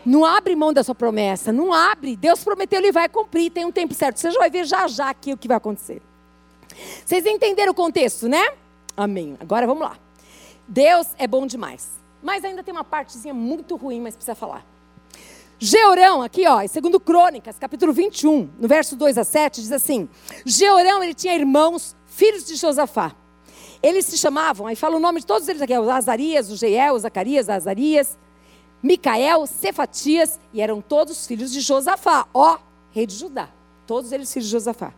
Não abre mão da sua promessa, não abre. Deus prometeu, ele vai cumprir, tem um tempo certo. Você já vai ver já já aqui o que vai acontecer. Vocês entenderam o contexto, né? Amém. Agora vamos lá. Deus é bom demais. Mas ainda tem uma partezinha muito ruim, mas precisa falar. Georão, aqui ó, segundo Crônicas, capítulo 21, no verso 2 a 7, diz assim: Georão, ele tinha irmãos, filhos de Josafá. Eles se chamavam, aí fala o nome de todos eles aqui: o Azarias, o Jeiel, o Zacarias, Azarias, Micael, Cefatias, e eram todos filhos de Josafá, ó, rei de Judá. Todos eles filhos de Josafá.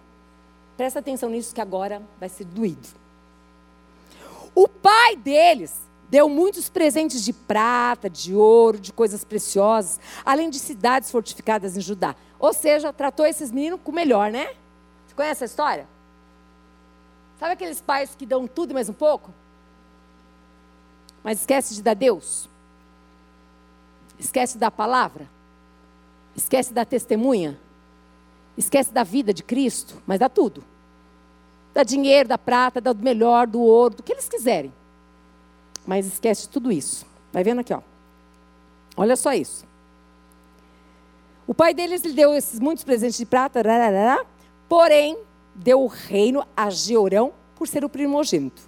Presta atenção nisso que agora vai ser doído. O pai deles deu muitos presentes de prata, de ouro, de coisas preciosas, além de cidades fortificadas em Judá. Ou seja, tratou esses meninos com o melhor, né? Você conhece a história? Sabe aqueles pais que dão tudo e mais um pouco? Mas esquece de dar Deus? Esquece da palavra? Esquece da testemunha? Esquece da vida de Cristo, mas dá tudo. Dá dinheiro, dá prata, dá do melhor, do ouro, do que eles quiserem. Mas esquece tudo isso. Vai vendo aqui, ó. Olha só isso. O pai deles lhe deu esses muitos presentes de prata, rararara, porém deu o reino a Georão por ser o primogênito.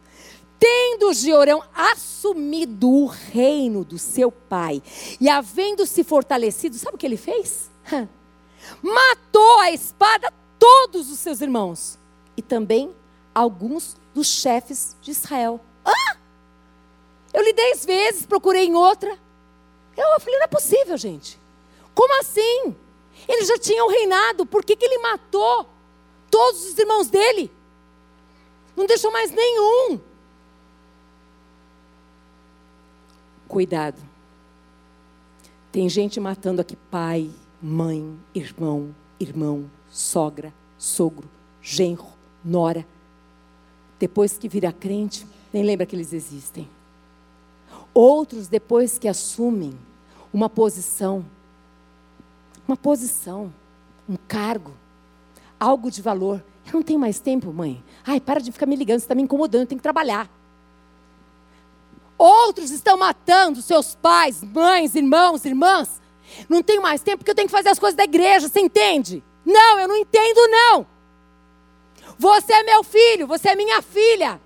Tendo Georão assumido o reino do seu pai e havendo se fortalecido, sabe o que ele fez? Matou a espada todos os seus irmãos e também alguns dos chefes de Israel. Ah! Eu li dez vezes, procurei em outra. Eu falei, não é possível, gente. Como assim? Eles já tinham reinado, por que, que ele matou todos os irmãos dele? Não deixou mais nenhum. Cuidado. Tem gente matando aqui pai, mãe, irmão, irmão, sogra, sogro, genro, nora. Depois que vira crente, nem lembra que eles existem. Outros, depois que assumem uma posição, uma posição, um cargo, algo de valor. Eu não tenho mais tempo, mãe. Ai, para de ficar me ligando, você está me incomodando, eu tenho que trabalhar. Outros estão matando seus pais, mães, irmãos, irmãs, não tenho mais tempo porque eu tenho que fazer as coisas da igreja, você entende? Não, eu não entendo, não. Você é meu filho, você é minha filha.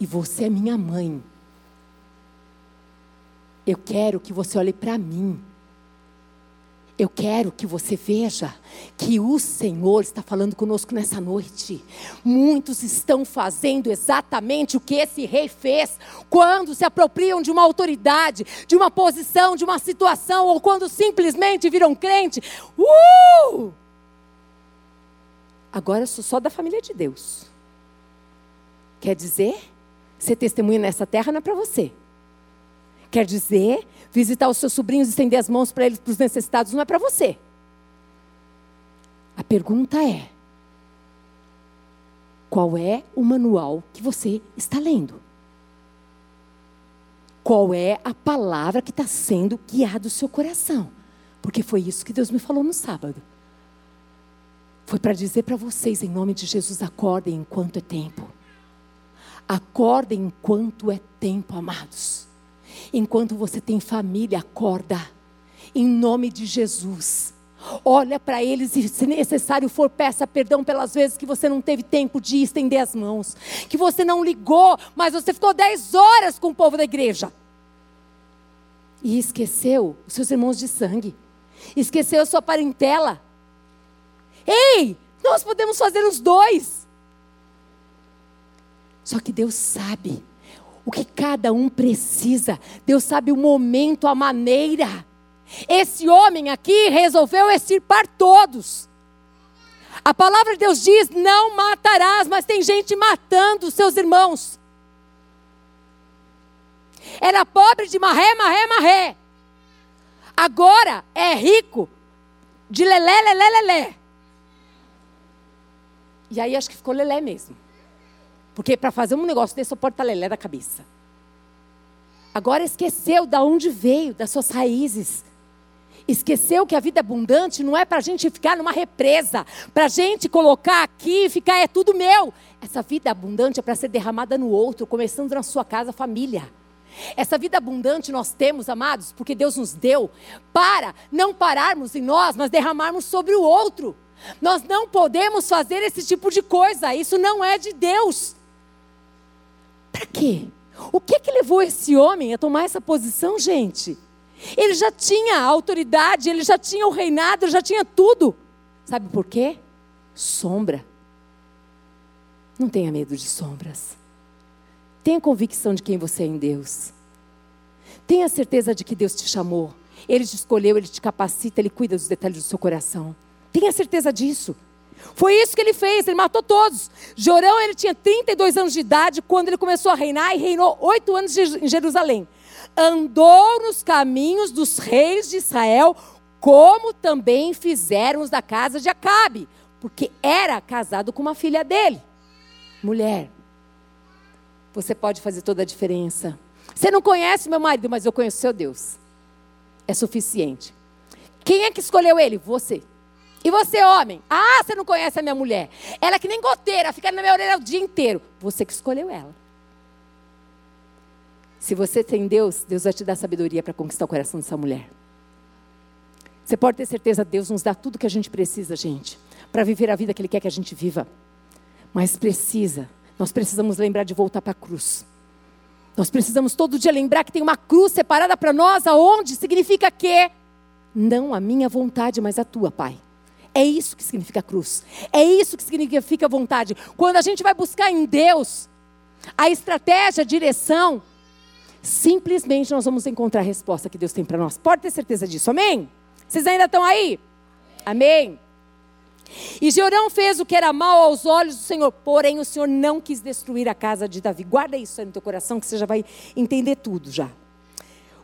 E você é minha mãe. Eu quero que você olhe para mim. Eu quero que você veja que o Senhor está falando conosco nessa noite. Muitos estão fazendo exatamente o que esse rei fez quando se apropriam de uma autoridade, de uma posição, de uma situação, ou quando simplesmente viram crente. Uh! Agora eu sou só da família de Deus. Quer dizer, ser testemunha nessa terra não é para você. Quer dizer, visitar os seus sobrinhos estender as mãos para eles, para os necessitados, não é para você. A pergunta é: qual é o manual que você está lendo? Qual é a palavra que está sendo guiada o seu coração? Porque foi isso que Deus me falou no sábado. Foi para dizer para vocês, em nome de Jesus, acordem enquanto é tempo. Acordem enquanto é tempo, amados. Enquanto você tem família, acorda. Em nome de Jesus. Olha para eles e, se necessário for, peça perdão pelas vezes que você não teve tempo de estender as mãos. Que você não ligou, mas você ficou dez horas com o povo da igreja. E esqueceu os seus irmãos de sangue. Esqueceu a sua parentela. Ei, nós podemos fazer os dois. Só que Deus sabe o que cada um precisa. Deus sabe o momento, a maneira. Esse homem aqui resolveu extirpar todos. A palavra de Deus diz: não matarás, mas tem gente matando seus irmãos. Era pobre de marré, marré, marré. Agora é rico de lelé, lelé, lelé. E aí acho que ficou lelé mesmo. Porque para fazer um negócio desse, só pode estar lelé da cabeça. Agora esqueceu de onde veio, das suas raízes. Esqueceu que a vida abundante não é para a gente ficar numa represa, para a gente colocar aqui e ficar, é tudo meu. Essa vida abundante é para ser derramada no outro, começando na sua casa, família. Essa vida abundante nós temos, amados, porque Deus nos deu para não pararmos em nós, mas derramarmos sobre o outro. Nós não podemos fazer esse tipo de coisa, isso não é de Deus. Para quê? O que que levou esse homem a tomar essa posição, gente? Ele já tinha a autoridade, ele já tinha o reinado, ele já tinha tudo. Sabe por quê? Sombra. Não tenha medo de sombras. Tenha convicção de quem você é em Deus. Tenha certeza de que Deus te chamou. Ele te escolheu, ele te capacita, ele cuida dos detalhes do seu coração. Tenha certeza disso. Foi isso que ele fez, ele matou todos. Jorão, ele tinha 32 anos de idade quando ele começou a reinar e reinou oito anos em Jerusalém. Andou nos caminhos dos reis de Israel, como também fizeram os da casa de Acabe, porque era casado com uma filha dele. Mulher, você pode fazer toda a diferença. Você não conhece meu marido, mas eu conheço seu Deus. É suficiente. Quem é que escolheu ele? Você. E você, homem? Ah, você não conhece a minha mulher. Ela é que nem goteira, fica na minha orelha o dia inteiro. Você que escolheu ela. Se você tem Deus, Deus vai te dar sabedoria para conquistar o coração dessa mulher. Você pode ter certeza, Deus nos dá tudo que a gente precisa, gente, para viver a vida que Ele quer que a gente viva. Mas precisa, nós precisamos lembrar de voltar para a cruz. Nós precisamos todo dia lembrar que tem uma cruz separada para nós, aonde significa que não a minha vontade, mas a tua, Pai. É isso que significa cruz. É isso que significa vontade. Quando a gente vai buscar em Deus a estratégia, a direção, simplesmente nós vamos encontrar a resposta que Deus tem para nós. Pode ter certeza disso. Amém? Vocês ainda estão aí? Amém. E Jeorão fez o que era mal aos olhos do Senhor, porém o Senhor não quis destruir a casa de Davi. Guarda isso aí no teu coração que você já vai entender tudo já.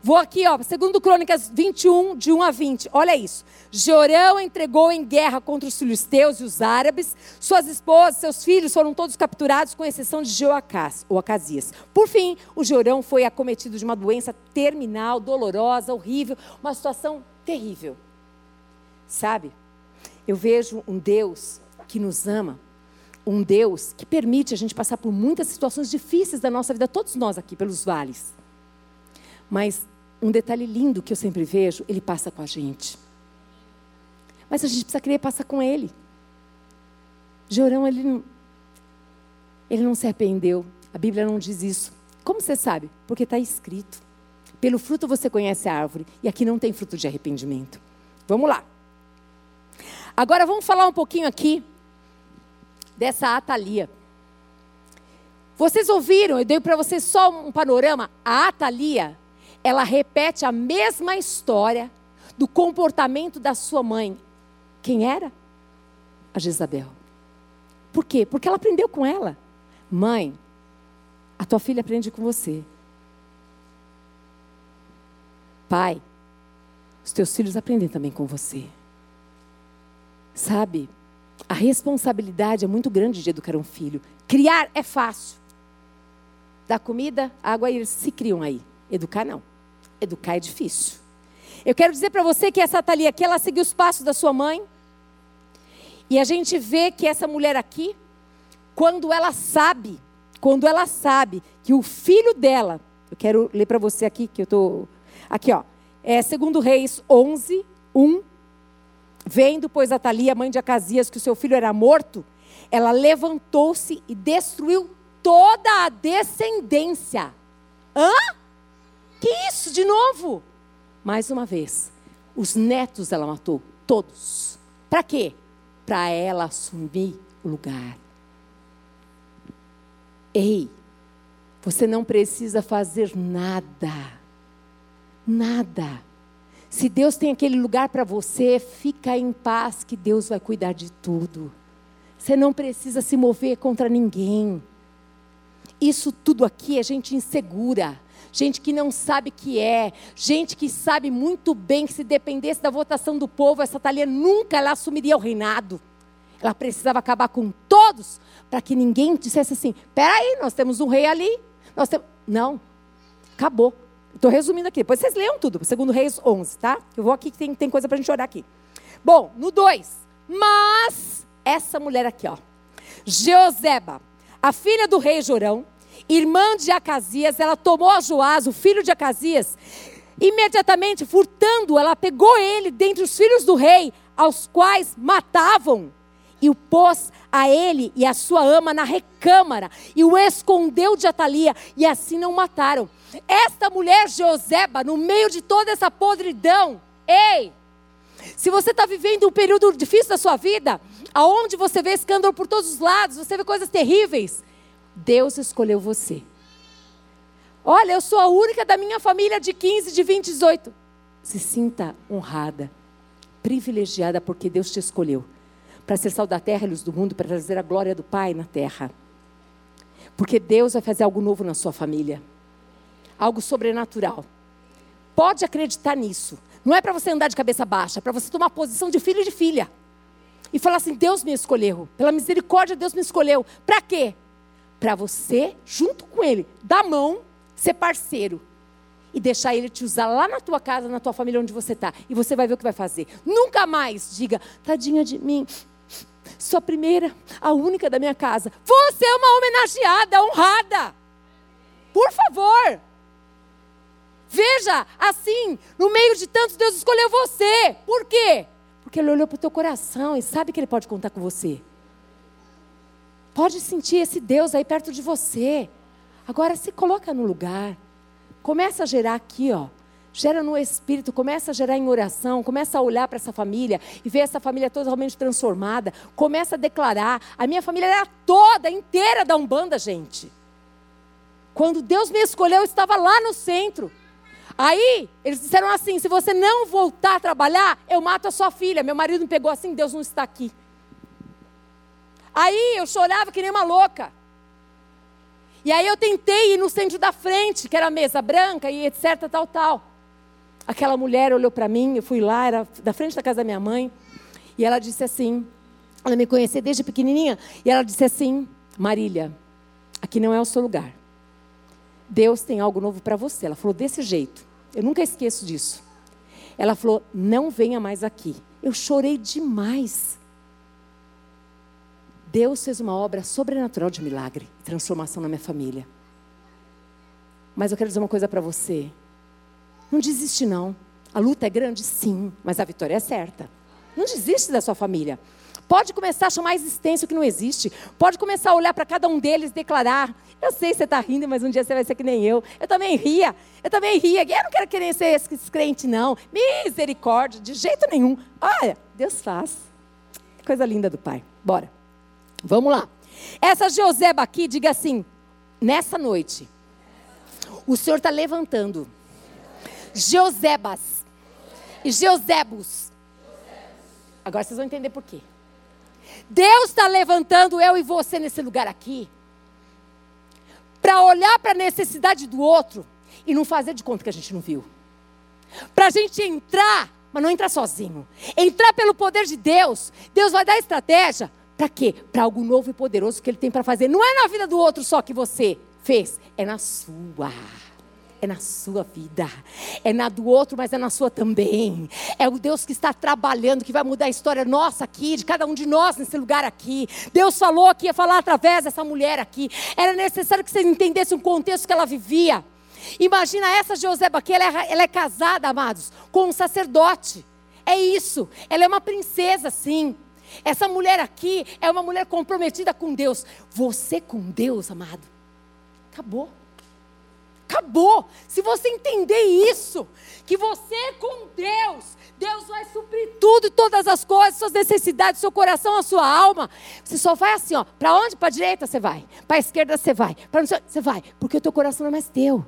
Vou aqui, ó, segundo Crônicas 21, de 1 a 20. Olha isso. Jorão entregou em guerra contra os filisteus e os árabes. Suas esposas, seus filhos foram todos capturados, com exceção de Joacás, ou Acasias. Por fim, o Jorão foi acometido de uma doença terminal, dolorosa, horrível, uma situação terrível. Sabe? Eu vejo um Deus que nos ama, um Deus que permite a gente passar por muitas situações difíceis da nossa vida, todos nós aqui, pelos vales. Mas um detalhe lindo que eu sempre vejo, ele passa com a gente. Mas a gente precisa querer passar com ele. Jorão, ele não, ele não se arrependeu. A Bíblia não diz isso. Como você sabe? Porque está escrito. Pelo fruto você conhece a árvore. E aqui não tem fruto de arrependimento. Vamos lá. Agora vamos falar um pouquinho aqui dessa Atalia. Vocês ouviram, eu dei para vocês só um panorama. A Atalia, ela repete a mesma história do comportamento da sua mãe. Quem era? A Jezabel. Por quê? Porque ela aprendeu com ela. Mãe, a tua filha aprende com você. Pai, os teus filhos aprendem também com você. Sabe, a responsabilidade é muito grande de educar um filho. Criar é fácil. Dar comida, água, eles se criam aí. Educar não. Educar é difícil. Eu quero dizer para você que essa Thalia aqui, ela seguiu os passos da sua mãe. E a gente vê que essa mulher aqui, quando ela sabe, quando ela sabe que o filho dela, eu quero ler para você aqui, que eu estou. Aqui, ó. É segundo Reis 11, 1. Vendo, pois, a Thalia, mãe de Acasias, que o seu filho era morto, ela levantou-se e destruiu toda a descendência. Hã? Que isso, de novo? Mais uma vez, os netos ela matou, todos. Para quê? Para ela assumir o lugar. Ei, você não precisa fazer nada. Nada. Se Deus tem aquele lugar para você, fica em paz que Deus vai cuidar de tudo. Você não precisa se mover contra ninguém. Isso tudo aqui é gente insegura, gente que não sabe que é, gente que sabe muito bem que se dependesse da votação do povo, essa Thalia nunca ela assumiria o reinado. Ela precisava acabar com todos para que ninguém dissesse assim: peraí, nós temos um rei ali. Nós temos... Não, acabou. Estou resumindo aqui, depois vocês leiam tudo, segundo Reis 11, tá? Eu vou aqui que tem, tem coisa para a gente olhar aqui. Bom, no 2. Mas essa mulher aqui, ó. Jeozeba, a filha do rei Jorão, irmã de Acasias, ela tomou a Joás, o filho de Acasias, imediatamente furtando, ela pegou ele dentre os filhos do rei, aos quais matavam e o pôs a ele e a sua ama na recâmara e o escondeu de Atalia e assim não mataram. Esta mulher Joseba, no meio de toda essa podridão, ei, se você está vivendo um período difícil da sua vida, aonde você vê escândalo por todos os lados, você vê coisas terríveis, Deus escolheu você. Olha, eu sou a única da minha família de 15, de 20, 18. Se sinta honrada, privilegiada porque Deus te escolheu para ser sal da terra e luz do mundo, para trazer a glória do Pai na terra. Porque Deus vai fazer algo novo na sua família. Algo sobrenatural. Pode acreditar nisso. Não é para você andar de cabeça baixa, é para você tomar posição de filho e de filha. E falar assim: Deus me escolheu. Pela misericórdia, Deus me escolheu. Para quê? Para você, junto com Ele, dar mão, ser parceiro e deixar ele te usar lá na tua casa, na tua família, onde você está. E você vai ver o que vai fazer. Nunca mais diga, tadinha de mim, Sou a primeira, a única da minha casa. Você é uma homenageada, honrada. Por favor. Veja, assim, no meio de tantos, Deus escolheu você. Por quê? Porque Ele olhou para o teu coração e sabe que Ele pode contar com você. Pode sentir esse Deus aí perto de você. Agora se coloca no lugar. Começa a gerar aqui, ó, Gera no espírito, começa a gerar em oração, começa a olhar para essa família e ver essa família totalmente transformada. Começa a declarar. A minha família era toda, inteira da Umbanda, gente. Quando Deus me escolheu, eu estava lá no centro. Aí, eles disseram assim: se você não voltar a trabalhar, eu mato a sua filha. Meu marido me pegou assim: Deus não está aqui. Aí eu chorava que nem uma louca. E aí eu tentei ir no centro da frente, que era a mesa branca e etc, tal, tal. Aquela mulher olhou para mim, eu fui lá, era da frente da casa da minha mãe, e ela disse assim: ela me conhecia desde pequenininha, e ela disse assim: Marília, aqui não é o seu lugar. Deus tem algo novo para você. Ela falou desse jeito. Eu nunca esqueço disso. Ela falou: não venha mais aqui. Eu chorei demais. Deus fez uma obra sobrenatural de milagre transformação na minha família. Mas eu quero dizer uma coisa para você. Não desiste, não. A luta é grande, sim, mas a vitória é certa. Não desiste da sua família. Pode começar a chamar a existência o que não existe. Pode começar a olhar para cada um deles e declarar: Eu sei que você está rindo, mas um dia você vai ser que nem eu. Eu também ria. Eu também ria. Eu não quero querer ser esse crente, não. Misericórdia, de jeito nenhum. Olha, Deus faz. Coisa linda do Pai. Bora. Vamos lá. Essa Joseba aqui, diga assim: Nessa noite, o Senhor está levantando Josebas e Josebos. Agora vocês vão entender por quê. Deus está levantando eu e você nesse lugar aqui para olhar para a necessidade do outro e não fazer de conta que a gente não viu. Para a gente entrar, mas não entrar sozinho. Entrar pelo poder de Deus. Deus vai dar estratégia. Para quê? Para algo novo e poderoso que Ele tem para fazer. Não é na vida do outro só que você fez, é na sua é na sua vida, é na do outro, mas é na sua também. É o Deus que está trabalhando, que vai mudar a história nossa aqui, de cada um de nós nesse lugar aqui. Deus falou que ia falar através dessa mulher aqui. Era necessário que vocês entendessem o contexto que ela vivia. Imagina essa Joseba aqui, ela é, ela é casada, amados, com um sacerdote. É isso, ela é uma princesa, sim. Essa mulher aqui é uma mulher comprometida com Deus. Você com Deus, amado, acabou. Acabou. Se você entender isso, que você com Deus, Deus vai suprir tudo e todas as coisas, suas necessidades, seu coração, a sua alma. Você só vai assim, ó. Para onde? Para a direita você vai. Para a esquerda você vai. Para você vai. Porque o teu coração não é mais teu.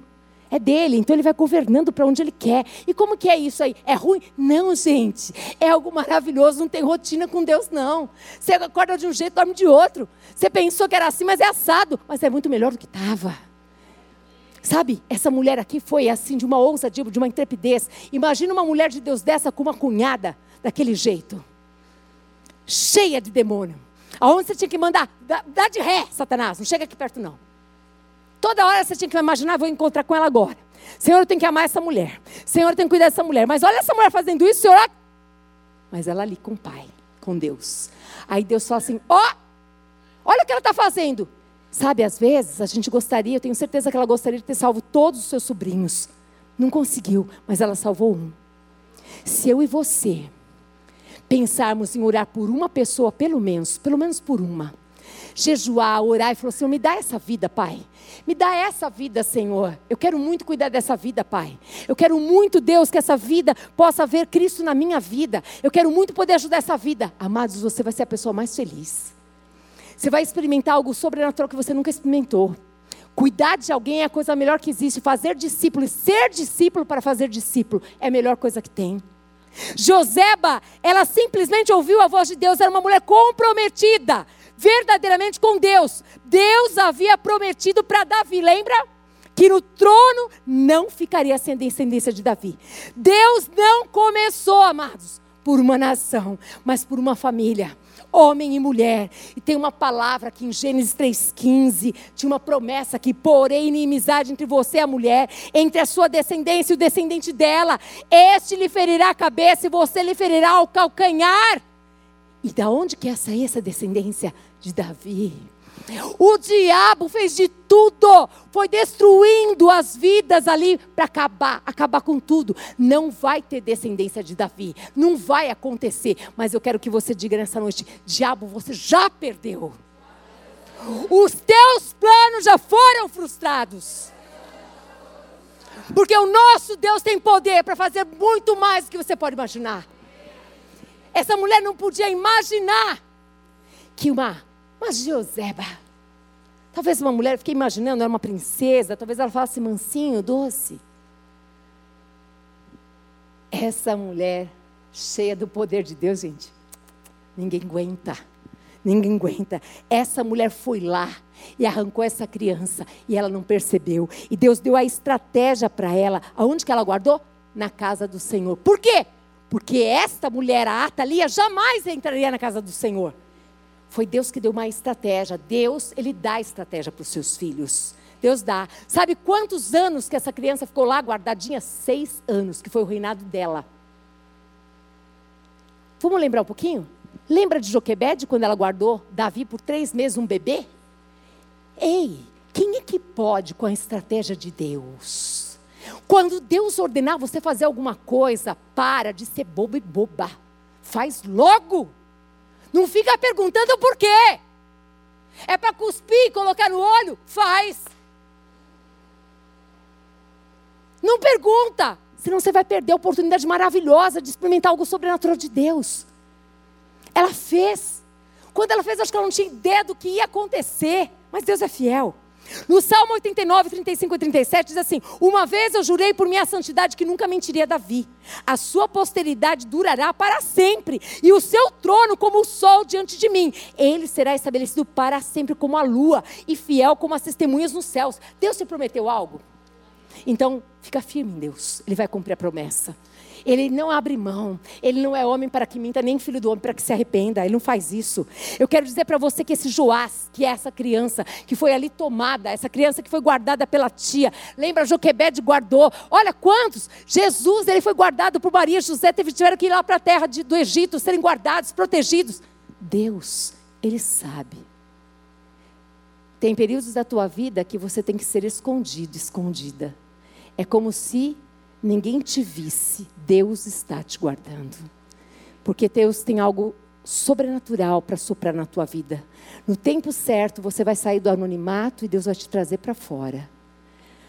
É dele, então ele vai governando para onde ele quer. E como que é isso aí? É ruim? Não, gente. É algo maravilhoso, não tem rotina com Deus, não. Você acorda de um jeito, dorme de outro. Você pensou que era assim, mas é assado. Mas é muito melhor do que estava. Sabe, essa mulher aqui foi assim, de uma ousadia, de uma intrepidez. Imagina uma mulher de Deus dessa com uma cunhada daquele jeito, cheia de demônio. Aonde você tinha que mandar, dá, dá de ré, Satanás, não chega aqui perto não. Toda hora você tinha que imaginar, vou encontrar com ela agora. Senhor, eu tenho que amar essa mulher. Senhor, eu tenho que cuidar dessa mulher. Mas olha essa mulher fazendo isso, Senhor. Mas ela ali com o Pai, com Deus. Aí Deus fala assim: ó, oh, olha o que ela está fazendo. Sabe, às vezes a gente gostaria, eu tenho certeza que ela gostaria de ter salvo todos os seus sobrinhos. Não conseguiu, mas ela salvou um. Se eu e você pensarmos em orar por uma pessoa, pelo menos, pelo menos por uma, jejuar, orar e falar: Senhor, me dá essa vida, Pai. Me dá essa vida, Senhor. Eu quero muito cuidar dessa vida, Pai. Eu quero muito, Deus, que essa vida possa ver Cristo na minha vida. Eu quero muito poder ajudar essa vida. Amados, você vai ser a pessoa mais feliz. Você vai experimentar algo sobrenatural que você nunca experimentou. Cuidar de alguém é a coisa melhor que existe. Fazer discípulo e ser discípulo para fazer discípulo é a melhor coisa que tem. Joseba, ela simplesmente ouviu a voz de Deus, era uma mulher comprometida, verdadeiramente com Deus. Deus havia prometido para Davi, lembra? Que no trono não ficaria sem descendência de Davi. Deus não começou, amados, por uma nação, mas por uma família homem e mulher. E tem uma palavra aqui em Gênesis 3,15, tinha uma promessa que porém inimizade entre você e a mulher, entre a sua descendência e o descendente dela. Este lhe ferirá a cabeça e você lhe ferirá o calcanhar. E da onde que é sair essa descendência? De Davi. O diabo fez de tudo, foi destruindo as vidas ali para acabar, acabar com tudo. Não vai ter descendência de Davi, não vai acontecer. Mas eu quero que você diga nessa noite: diabo, você já perdeu. Os teus planos já foram frustrados. Porque o nosso Deus tem poder para fazer muito mais do que você pode imaginar. Essa mulher não podia imaginar que uma mas Joseba, talvez uma mulher, fiquei imaginando, era uma princesa, talvez ela falasse mansinho, doce. Essa mulher, cheia do poder de Deus, gente, ninguém aguenta. Ninguém aguenta. Essa mulher foi lá e arrancou essa criança e ela não percebeu. E Deus deu a estratégia para ela. Aonde que ela guardou? Na casa do Senhor. Por quê? Porque esta mulher, a Atalia, jamais entraria na casa do Senhor. Foi Deus que deu uma estratégia. Deus, Ele dá estratégia para os seus filhos. Deus dá. Sabe quantos anos que essa criança ficou lá guardadinha? Seis anos, que foi o reinado dela. Vamos lembrar um pouquinho? Lembra de Joquebede, quando ela guardou Davi por três meses um bebê? Ei, quem é que pode com a estratégia de Deus? Quando Deus ordenar você fazer alguma coisa, para de ser bobo e boba. Faz logo. Não fica perguntando por quê. É para cuspir e colocar no olho? Faz. Não pergunta, senão você vai perder a oportunidade maravilhosa de experimentar algo sobrenatural de Deus. Ela fez. Quando ela fez, acho que ela não tinha ideia do que ia acontecer, mas Deus é fiel. No Salmo 89, 35 e 37 diz assim: Uma vez eu jurei por minha santidade que nunca mentiria Davi. A sua posteridade durará para sempre, e o seu trono como o sol diante de mim. Ele será estabelecido para sempre como a lua, e fiel como as testemunhas nos céus. Deus te prometeu algo? Então, fica firme em Deus, Ele vai cumprir a promessa. Ele não abre mão. Ele não é homem para que minta, nem filho do homem para que se arrependa. Ele não faz isso. Eu quero dizer para você que esse Joás, que é essa criança que foi ali tomada, essa criança que foi guardada pela tia, lembra Joquebed guardou. Olha quantos! Jesus, ele foi guardado por Maria José, teve, tiveram que ir lá para a terra de, do Egito, serem guardados, protegidos. Deus, ele sabe. Tem períodos da tua vida que você tem que ser escondido, escondida. É como se ninguém te visse. Deus está te guardando. Porque Deus tem algo sobrenatural para soprar na tua vida. No tempo certo, você vai sair do anonimato e Deus vai te trazer para fora.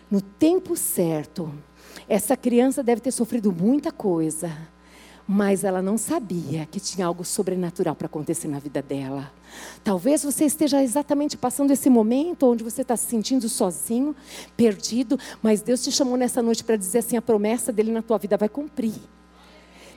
No tempo certo, essa criança deve ter sofrido muita coisa mas ela não sabia que tinha algo sobrenatural para acontecer na vida dela. Talvez você esteja exatamente passando esse momento onde você está se sentindo sozinho, perdido, mas Deus te chamou nessa noite para dizer assim: a promessa dele na tua vida vai cumprir.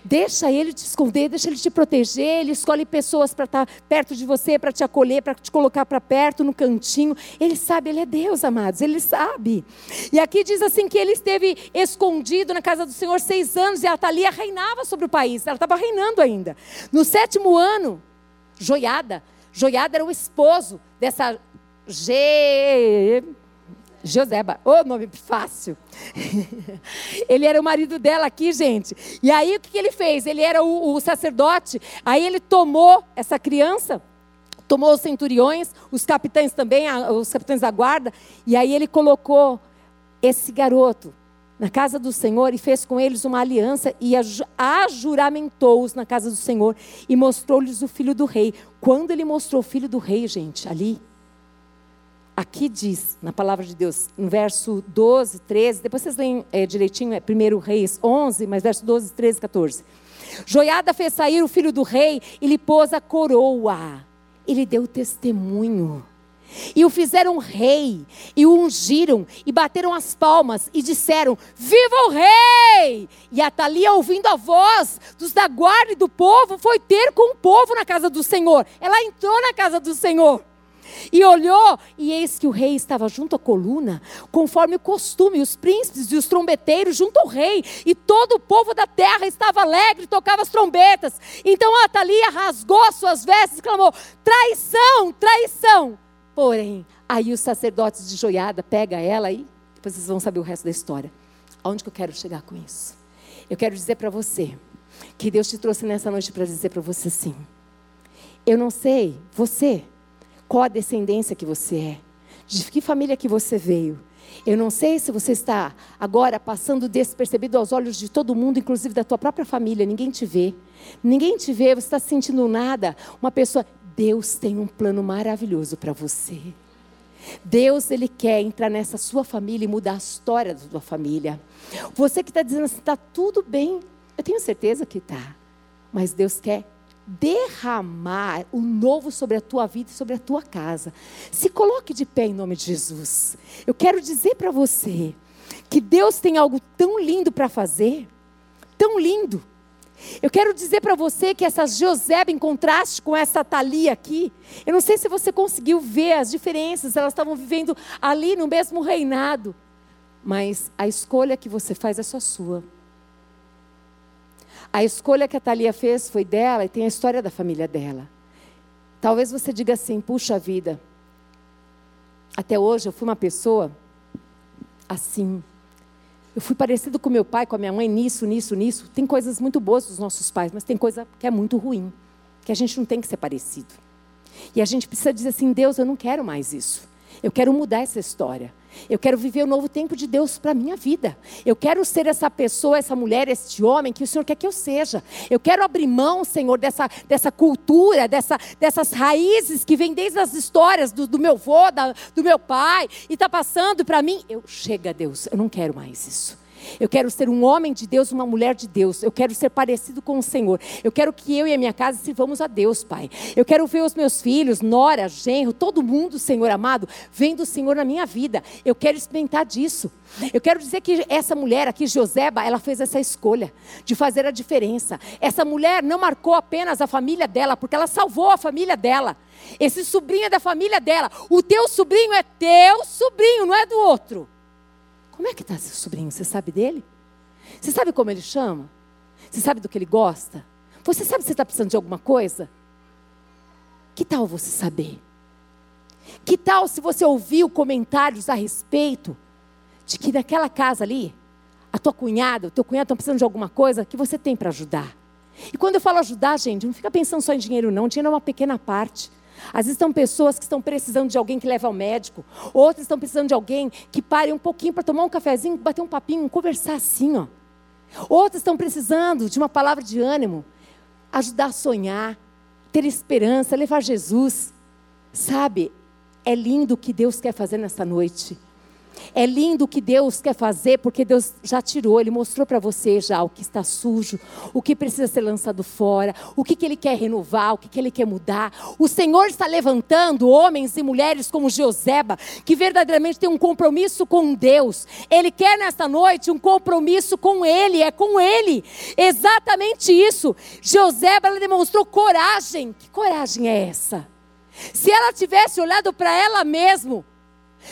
Deixa ele te esconder, deixa ele te proteger. Ele escolhe pessoas para estar tá perto de você, para te acolher, para te colocar para perto, no cantinho. Ele sabe, ele é Deus, amados, ele sabe. E aqui diz assim que ele esteve escondido na casa do Senhor seis anos e a Thalia reinava sobre o país. Ela estava reinando ainda. No sétimo ano, Joiada, Joiada era o esposo dessa G. Joseba, ô oh, nome fácil. ele era o marido dela aqui, gente. E aí o que, que ele fez? Ele era o, o sacerdote. Aí ele tomou essa criança, tomou os centuriões, os capitães também, os capitães da guarda, e aí ele colocou esse garoto na casa do Senhor e fez com eles uma aliança e ajuramentou-os na casa do Senhor e mostrou-lhes o filho do rei. Quando ele mostrou o filho do rei, gente, ali, Aqui diz, na palavra de Deus, no verso 12, 13, depois vocês leem é, direitinho, é 1 Reis 11, mas verso 12, 13, 14. Joiada fez sair o filho do rei e lhe pôs a coroa. Ele deu testemunho. E o fizeram rei, e o ungiram, e bateram as palmas, e disseram: Viva o rei! E Atalia, ouvindo a voz dos da guarda e do povo, foi ter com o povo na casa do Senhor. Ela entrou na casa do Senhor. E olhou, e eis que o rei estava junto à coluna, conforme o costume, os príncipes e os trombeteiros junto ao rei, e todo o povo da terra estava alegre tocava as trombetas. Então Atalia rasgou suas vestes e clamou: traição, traição. Porém, aí os sacerdotes de joiada pega ela e depois vocês vão saber o resto da história. Aonde que eu quero chegar com isso? Eu quero dizer para você que Deus te trouxe nessa noite para dizer para você sim. Eu não sei, você qual a descendência que você é, de que família que você veio. Eu não sei se você está agora passando despercebido aos olhos de todo mundo, inclusive da tua própria família. Ninguém te vê. Ninguém te vê, você está sentindo nada. Uma pessoa. Deus tem um plano maravilhoso para você. Deus, Ele quer entrar nessa sua família e mudar a história da sua família. Você que está dizendo assim, está tudo bem. Eu tenho certeza que está. Mas Deus quer derramar o novo sobre a tua vida e sobre a tua casa. Se coloque de pé em nome de Jesus. Eu quero dizer para você que Deus tem algo tão lindo para fazer, tão lindo. Eu quero dizer para você que essa Joseba, em contraste com essa Thalia aqui, eu não sei se você conseguiu ver as diferenças, elas estavam vivendo ali no mesmo reinado, mas a escolha que você faz é só sua. A escolha que a Thalia fez foi dela e tem a história da família dela. Talvez você diga assim: puxa vida, até hoje eu fui uma pessoa assim. Eu fui parecido com meu pai, com a minha mãe, nisso, nisso, nisso. Tem coisas muito boas dos nossos pais, mas tem coisa que é muito ruim, que a gente não tem que ser parecido. E a gente precisa dizer assim: Deus, eu não quero mais isso. Eu quero mudar essa história. Eu quero viver o novo tempo de Deus para a minha vida. Eu quero ser essa pessoa, essa mulher, este homem que o Senhor quer que eu seja. Eu quero abrir mão, Senhor, dessa, dessa cultura, dessa, dessas raízes que vêm desde as histórias do, do meu avô, da, do meu pai, e está passando para mim. Eu, chega, Deus, eu não quero mais isso. Eu quero ser um homem de Deus, uma mulher de Deus. Eu quero ser parecido com o Senhor. Eu quero que eu e a minha casa sirvamos a Deus, Pai. Eu quero ver os meus filhos, nora, genro, todo mundo, Senhor amado, vendo o Senhor na minha vida. Eu quero experimentar disso. Eu quero dizer que essa mulher aqui, Joseba, ela fez essa escolha de fazer a diferença. Essa mulher não marcou apenas a família dela, porque ela salvou a família dela. Esse sobrinho é da família dela. O teu sobrinho é teu sobrinho, não é do outro. Como é que está seu sobrinho? Você sabe dele? Você sabe como ele chama? Você sabe do que ele gosta? Você sabe se está precisando de alguma coisa? Que tal você saber? Que tal se você ouviu comentários a respeito de que naquela casa ali, a tua cunhada, o teu cunhado estão precisando de alguma coisa que você tem para ajudar? E quando eu falo ajudar, gente, não fica pensando só em dinheiro, não. Dinheiro é uma pequena parte. Às vezes estão pessoas que estão precisando de alguém que leve ao médico, outras estão precisando de alguém que pare um pouquinho para tomar um cafezinho, bater um papinho, conversar assim, ó. Outras estão precisando de uma palavra de ânimo, ajudar a sonhar, ter esperança, levar Jesus. Sabe, é lindo o que Deus quer fazer nessa noite. É lindo o que Deus quer fazer, porque Deus já tirou, Ele mostrou para você já o que está sujo, o que precisa ser lançado fora, o que, que Ele quer renovar, o que, que Ele quer mudar. O Senhor está levantando homens e mulheres como Joseba, que verdadeiramente tem um compromisso com Deus. Ele quer nesta noite um compromisso com Ele, é com Ele. Exatamente isso. Joseba, ela demonstrou coragem. Que coragem é essa? Se ela tivesse olhado para ela mesma,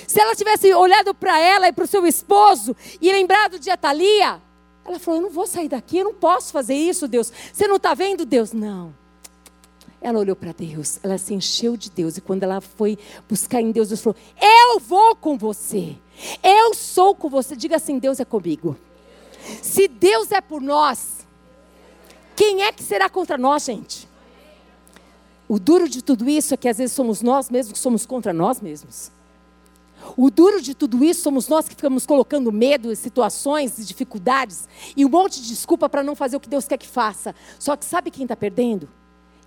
se ela tivesse olhado para ela e para o seu esposo e lembrado de Atalia, ela falou: Eu não vou sair daqui, eu não posso fazer isso, Deus. Você não está vendo, Deus? Não. Ela olhou para Deus, ela se encheu de Deus. E quando ela foi buscar em Deus, Deus falou: Eu vou com você. Eu sou com você. Diga assim: Deus é comigo. Se Deus é por nós, quem é que será contra nós, gente? O duro de tudo isso é que às vezes somos nós mesmos que somos contra nós mesmos. O duro de tudo isso somos nós que ficamos colocando medo, situações e dificuldades e um monte de desculpa para não fazer o que Deus quer que faça. Só que sabe quem está perdendo?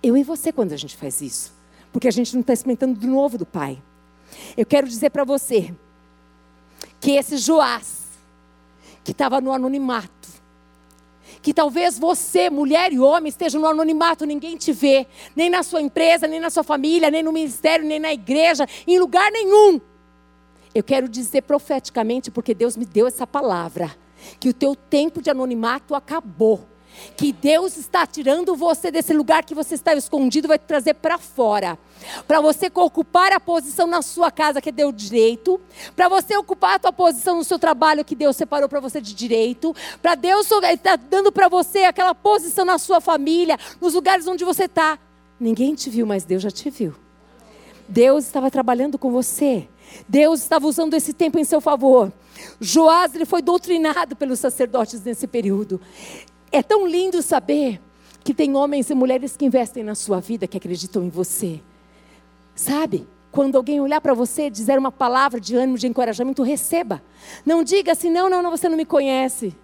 Eu e você quando a gente faz isso. Porque a gente não está experimentando do novo do Pai. Eu quero dizer para você que esse Joás, que estava no anonimato, que talvez você, mulher e homem, esteja no anonimato, ninguém te vê, nem na sua empresa, nem na sua família, nem no ministério, nem na igreja, em lugar nenhum. Eu quero dizer profeticamente, porque Deus me deu essa palavra, que o teu tempo de anonimato acabou. Que Deus está tirando você desse lugar que você estava escondido, vai te trazer para fora. Para você ocupar a posição na sua casa que deu direito. Para você ocupar a tua posição no seu trabalho que Deus separou para você de direito. Para Deus está dando para você aquela posição na sua família, nos lugares onde você está. Ninguém te viu, mas Deus já te viu. Deus estava trabalhando com você. Deus estava usando esse tempo em seu favor. Joás ele foi doutrinado pelos sacerdotes nesse período. É tão lindo saber que tem homens e mulheres que investem na sua vida, que acreditam em você. Sabe? Quando alguém olhar para você e dizer uma palavra de ânimo, de encorajamento, receba. Não diga assim, não, não, não, você não me conhece.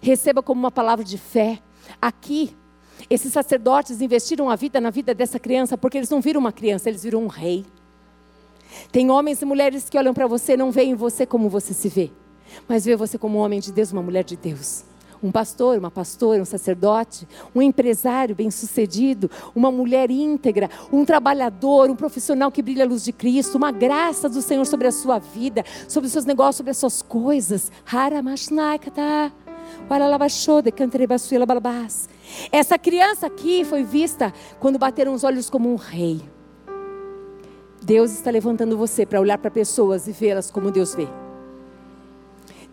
Receba como uma palavra de fé. Aqui, esses sacerdotes investiram a vida na vida dessa criança porque eles não viram uma criança, eles viram um rei. Tem homens e mulheres que olham para você, não veem você como você se vê, mas vê você como um homem de Deus, uma mulher de Deus. Um pastor, uma pastora, um sacerdote, um empresário bem-sucedido, uma mulher íntegra, um trabalhador, um profissional que brilha a luz de Cristo, uma graça do Senhor sobre a sua vida, sobre os seus negócios, sobre as suas coisas. Essa criança aqui foi vista quando bateram os olhos como um rei. Deus está levantando você para olhar para pessoas e vê-las como Deus vê.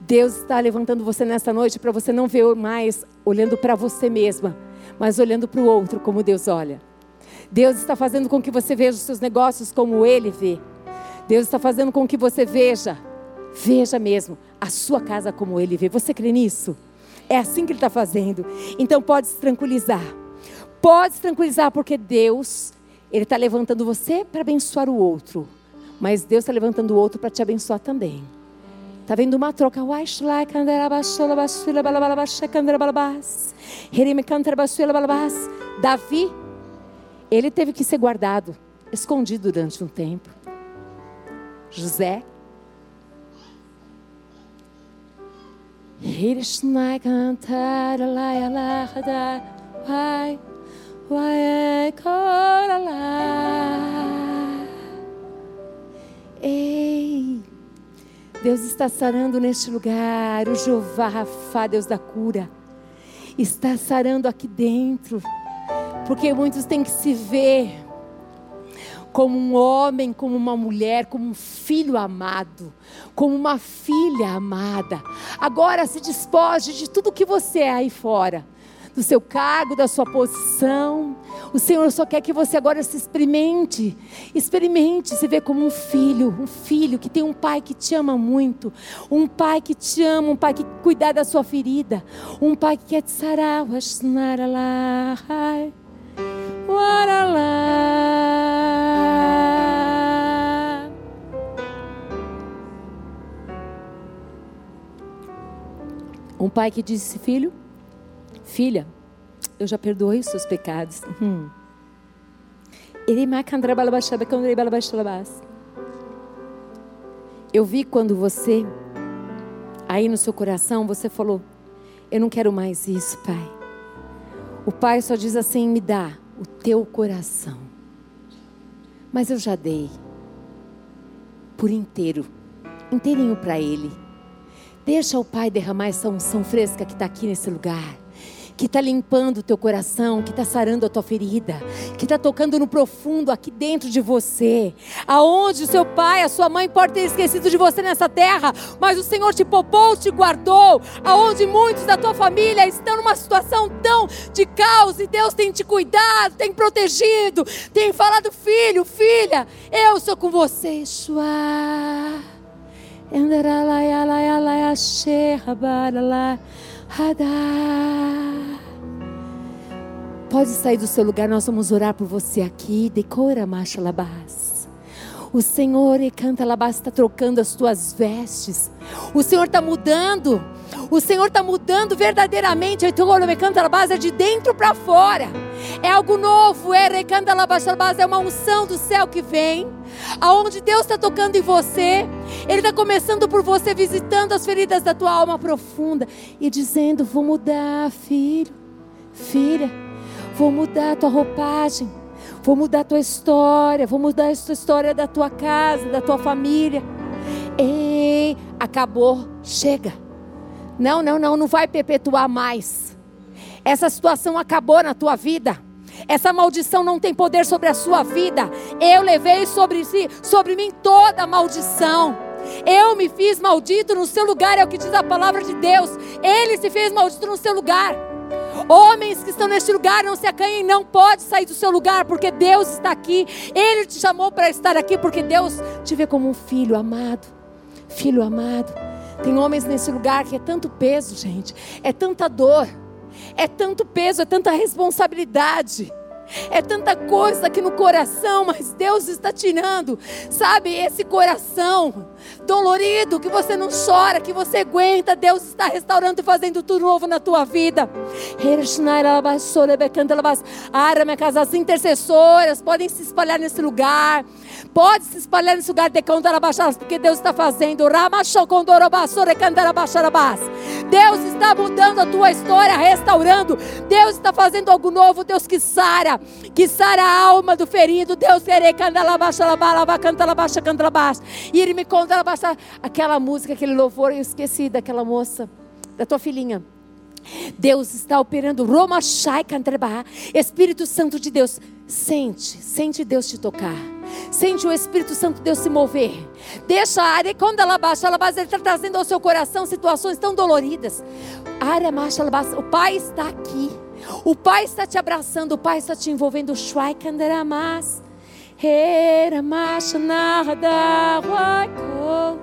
Deus está levantando você nessa noite para você não ver mais olhando para você mesma, mas olhando para o outro como Deus olha. Deus está fazendo com que você veja os seus negócios como Ele vê. Deus está fazendo com que você veja, veja mesmo, a sua casa como Ele vê. Você crê nisso? É assim que Ele está fazendo. Então pode se tranquilizar. Pode se tranquilizar, porque Deus ele está levantando você para abençoar o outro, mas Deus está levantando o outro para te abençoar também. Tá vendo uma troca? Davi, ele teve que ser guardado, escondido durante um tempo. José. Ei, Deus está sarando neste lugar. O Jeová Rafa, Deus da cura, está sarando aqui dentro. Porque muitos têm que se ver como um homem, como uma mulher, como um filho amado, como uma filha amada. Agora se despoje de tudo que você é aí fora do seu cargo, da sua posição. O Senhor só quer que você agora se experimente, experimente se ver como um filho, um filho que tem um pai que te ama muito, um pai que te ama, um pai que cuida da sua ferida, um pai que quer te sarar. Um pai que disse, filho, Filha, eu já perdoei os seus pecados. Hum. Eu vi quando você, aí no seu coração, você falou: Eu não quero mais isso, Pai. O Pai só diz assim: Me dá o teu coração. Mas eu já dei por inteiro, inteirinho para Ele. Deixa o Pai derramar essa unção fresca que está aqui nesse lugar que está limpando o teu coração, que está sarando a tua ferida, que está tocando no profundo aqui dentro de você, aonde o seu pai, a sua mãe pode ter esquecido de você nessa terra, mas o Senhor te poupou, te guardou, aonde muitos da tua família estão numa situação tão de caos e Deus tem te cuidado, tem protegido, tem falado, filho, filha, eu sou com você, Shua. Pode sair do seu lugar, nós vamos orar por você aqui. Decora, marcha labás. O Senhor e canta está trocando as tuas vestes. O Senhor está mudando. O Senhor está mudando verdadeiramente. É de dentro para fora. É algo novo. É é uma unção do céu que vem. Aonde Deus está tocando em você. Ele está começando por você, visitando as feridas da tua alma profunda e dizendo: Vou mudar, filho, filha. Vou mudar a tua roupagem. Vou mudar a tua história. Vou mudar a história da tua casa, da tua família. Ei, acabou. Chega. Não, não, não, não vai perpetuar mais. Essa situação acabou na tua vida. Essa maldição não tem poder sobre a sua vida. Eu levei sobre si, sobre mim toda a maldição. Eu me fiz maldito no seu lugar, é o que diz a palavra de Deus. Ele se fez maldito no seu lugar. Homens que estão neste lugar, não se acanhem, não pode sair do seu lugar, porque Deus está aqui. Ele te chamou para estar aqui, porque Deus te vê como um filho amado. Filho amado. Tem homens nesse lugar que é tanto peso, gente, é tanta dor, é tanto peso, é tanta responsabilidade. É tanta coisa aqui no coração, mas Deus está tirando, sabe, esse coração dolorido que você não chora, que você aguenta. Deus está restaurando e fazendo tudo novo na tua vida. As intercessoras podem se espalhar nesse lugar. Pode se espalhar nesse lugar de porque Deus está fazendo. Deus está mudando a tua história, restaurando. Deus está fazendo algo novo. Deus que sara, que sara a alma do ferido. Deus querer e ele me conta aquela música, aquele louvor. Eu esqueci daquela moça, da tua filhinha. Deus está operando. Roma Shai Espírito Santo de Deus. Sente, sente Deus te tocar. Sente o Espírito Santo de Deus se mover. Deixa a área, quando ela baixa, ela baixa, ele está trazendo ao seu coração situações tão doloridas. Área marcha, ela baixa. O Pai está aqui. O Pai está te abraçando, o Pai está te envolvendo. Shwai Kanderamas. Era marcha nada, waiko.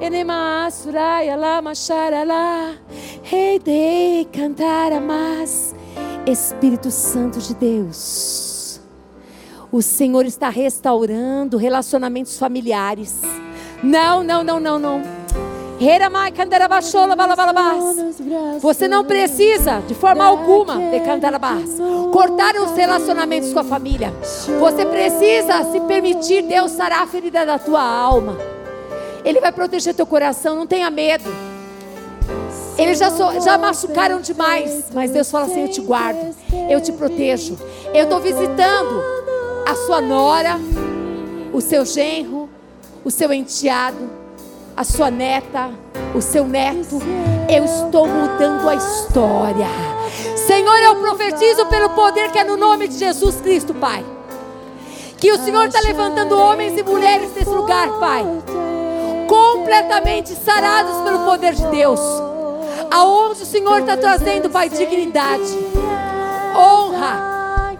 Enema suraya la macharala. Rei de cantar a mais. Espírito Santo de Deus. O Senhor está restaurando relacionamentos familiares. Não, não, não, não, não. Você não precisa, de forma alguma, de cortar os relacionamentos com a família. Você precisa se permitir Deus sarar a ferida da tua alma. Ele vai proteger teu coração, não tenha medo. Eles já, so, já machucaram demais, mas Deus fala assim: Eu te guardo, eu te protejo. Eu estou visitando a sua nora, o seu genro, o seu enteado a sua neta, o seu neto. Eu estou mudando a história. Senhor, eu profetizo pelo poder que é no nome de Jesus Cristo, Pai. Que o Senhor está levantando homens e mulheres nesse lugar, Pai. Completamente sarados pelo poder de Deus. Aonde o Senhor está trazendo, Pai, dignidade, honra.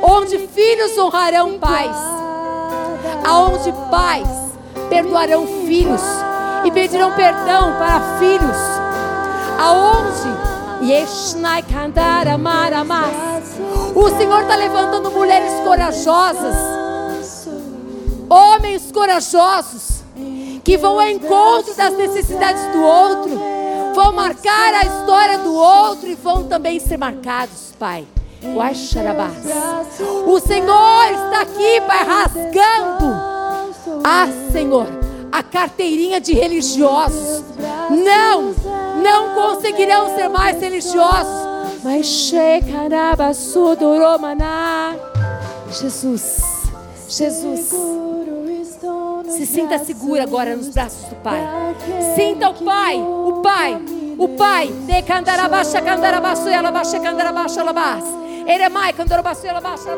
Onde filhos honrarão pais. Aonde pais perdoarão filhos e pedirão perdão para filhos. Aonde? O Senhor está levantando mulheres corajosas, homens corajosos, que vão ao encontro das necessidades do outro, vão marcar a história do outro e vão também ser marcados, Pai. O Senhor está aqui, Pai, rasgando. Ah, Senhor a carteirinha de religiosos. Não, não conseguirão ser mais religiosos. Mas Jesus, Jesus. Se sinta segura agora nos braços do Pai. Sinta o Pai, o Pai, o Pai. De ela baixa, candarabaixo, ela baixa. Eremai, candarabaixo, ela baixa,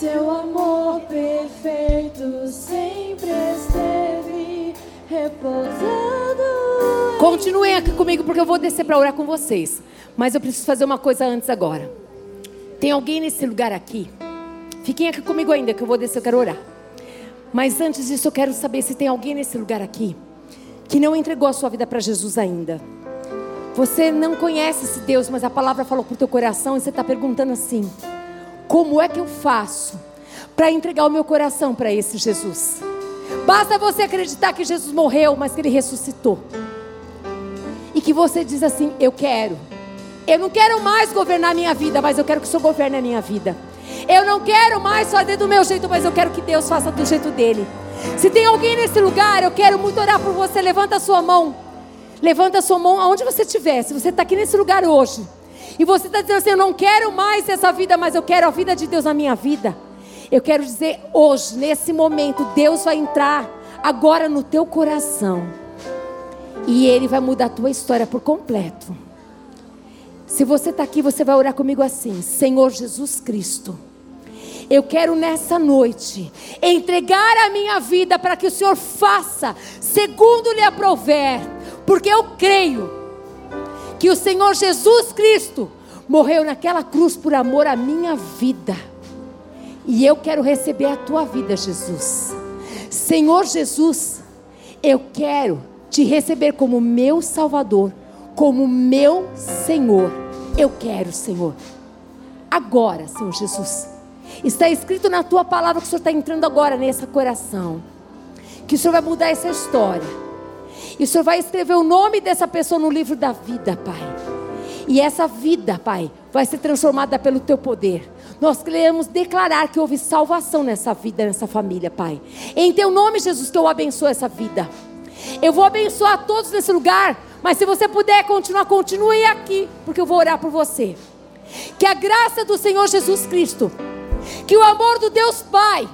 Seu amor perfeito sempre esteve repousado. Continuem aqui comigo porque eu vou descer para orar com vocês. Mas eu preciso fazer uma coisa antes agora. Tem alguém nesse lugar aqui? Fiquem aqui comigo ainda que eu vou descer, eu quero orar. Mas antes disso, eu quero saber se tem alguém nesse lugar aqui que não entregou a sua vida para Jesus ainda. Você não conhece esse Deus, mas a palavra falou para o teu coração e você está perguntando assim: como é que eu faço para entregar o meu coração para esse Jesus? Basta você acreditar que Jesus morreu, mas que ele ressuscitou. E que você diz assim: Eu quero. Eu não quero mais governar a minha vida, mas eu quero que o Senhor governe a minha vida. Eu não quero mais fazer do meu jeito, mas eu quero que Deus faça do jeito dele. Se tem alguém nesse lugar, eu quero muito orar por você. Levanta a sua mão. Levanta a sua mão aonde você estiver. Se você está aqui nesse lugar hoje e você está dizendo assim: Eu não quero mais essa vida, mas eu quero a vida de Deus na minha vida. Eu quero dizer hoje, nesse momento, Deus vai entrar agora no teu coração. E Ele vai mudar a tua história por completo. Se você está aqui, você vai orar comigo assim: Senhor Jesus Cristo, eu quero nessa noite entregar a minha vida para que o Senhor faça segundo lhe aprover, porque eu creio que o Senhor Jesus Cristo morreu naquela cruz por amor à minha vida. E eu quero receber a tua vida, Jesus. Senhor Jesus, eu quero te receber como meu Salvador, como meu Senhor. Eu quero, Senhor. Agora, Senhor Jesus. Está escrito na tua palavra que o Senhor está entrando agora nesse coração. Que o Senhor vai mudar essa história e o Senhor vai escrever o nome dessa pessoa no livro da vida, Pai. E essa vida, Pai, vai ser transformada pelo teu poder. Nós queremos declarar que houve salvação nessa vida, nessa família, Pai. Em teu nome, Jesus, que eu abençoo essa vida. Eu vou abençoar todos nesse lugar, mas se você puder continuar, continue aqui, porque eu vou orar por você. Que a graça do Senhor Jesus Cristo, que o amor do Deus Pai,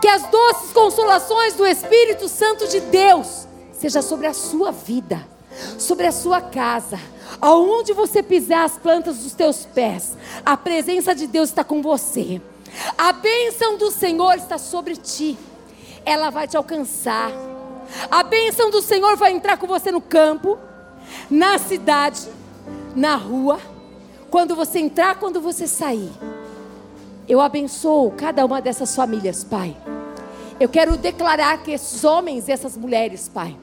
que as doces consolações do Espírito Santo de Deus seja sobre a sua vida, sobre a sua casa, aonde você pisar as plantas dos teus pés, a presença de Deus está com você, a bênção do Senhor está sobre ti, ela vai te alcançar, a bênção do Senhor vai entrar com você no campo, na cidade, na rua, quando você entrar, quando você sair. Eu abençoo cada uma dessas famílias, Pai. Eu quero declarar que esses homens e essas mulheres, Pai,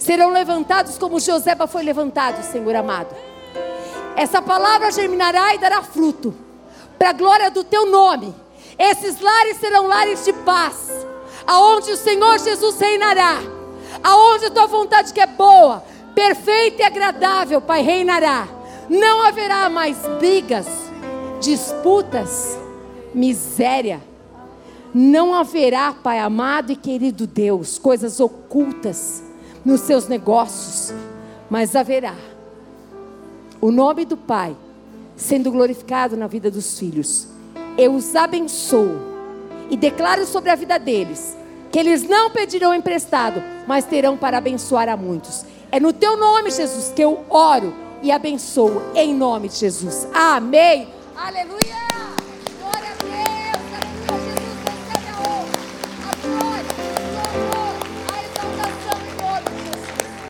serão levantados como Joseba foi levantado, Senhor amado. Essa palavra germinará e dará fruto, para a glória do teu nome. Esses lares serão lares de paz, aonde o Senhor Jesus reinará, aonde a tua vontade que é boa, perfeita e agradável, Pai, reinará. Não haverá mais brigas, disputas, miséria. Não haverá, Pai amado e querido Deus, coisas ocultas nos seus negócios, mas haverá o nome do Pai sendo glorificado na vida dos filhos. Eu os abençoo e declaro sobre a vida deles que eles não pedirão emprestado, mas terão para abençoar a muitos. É no teu nome, Jesus, que eu oro e abençoo em nome de Jesus. Amém. Aleluia.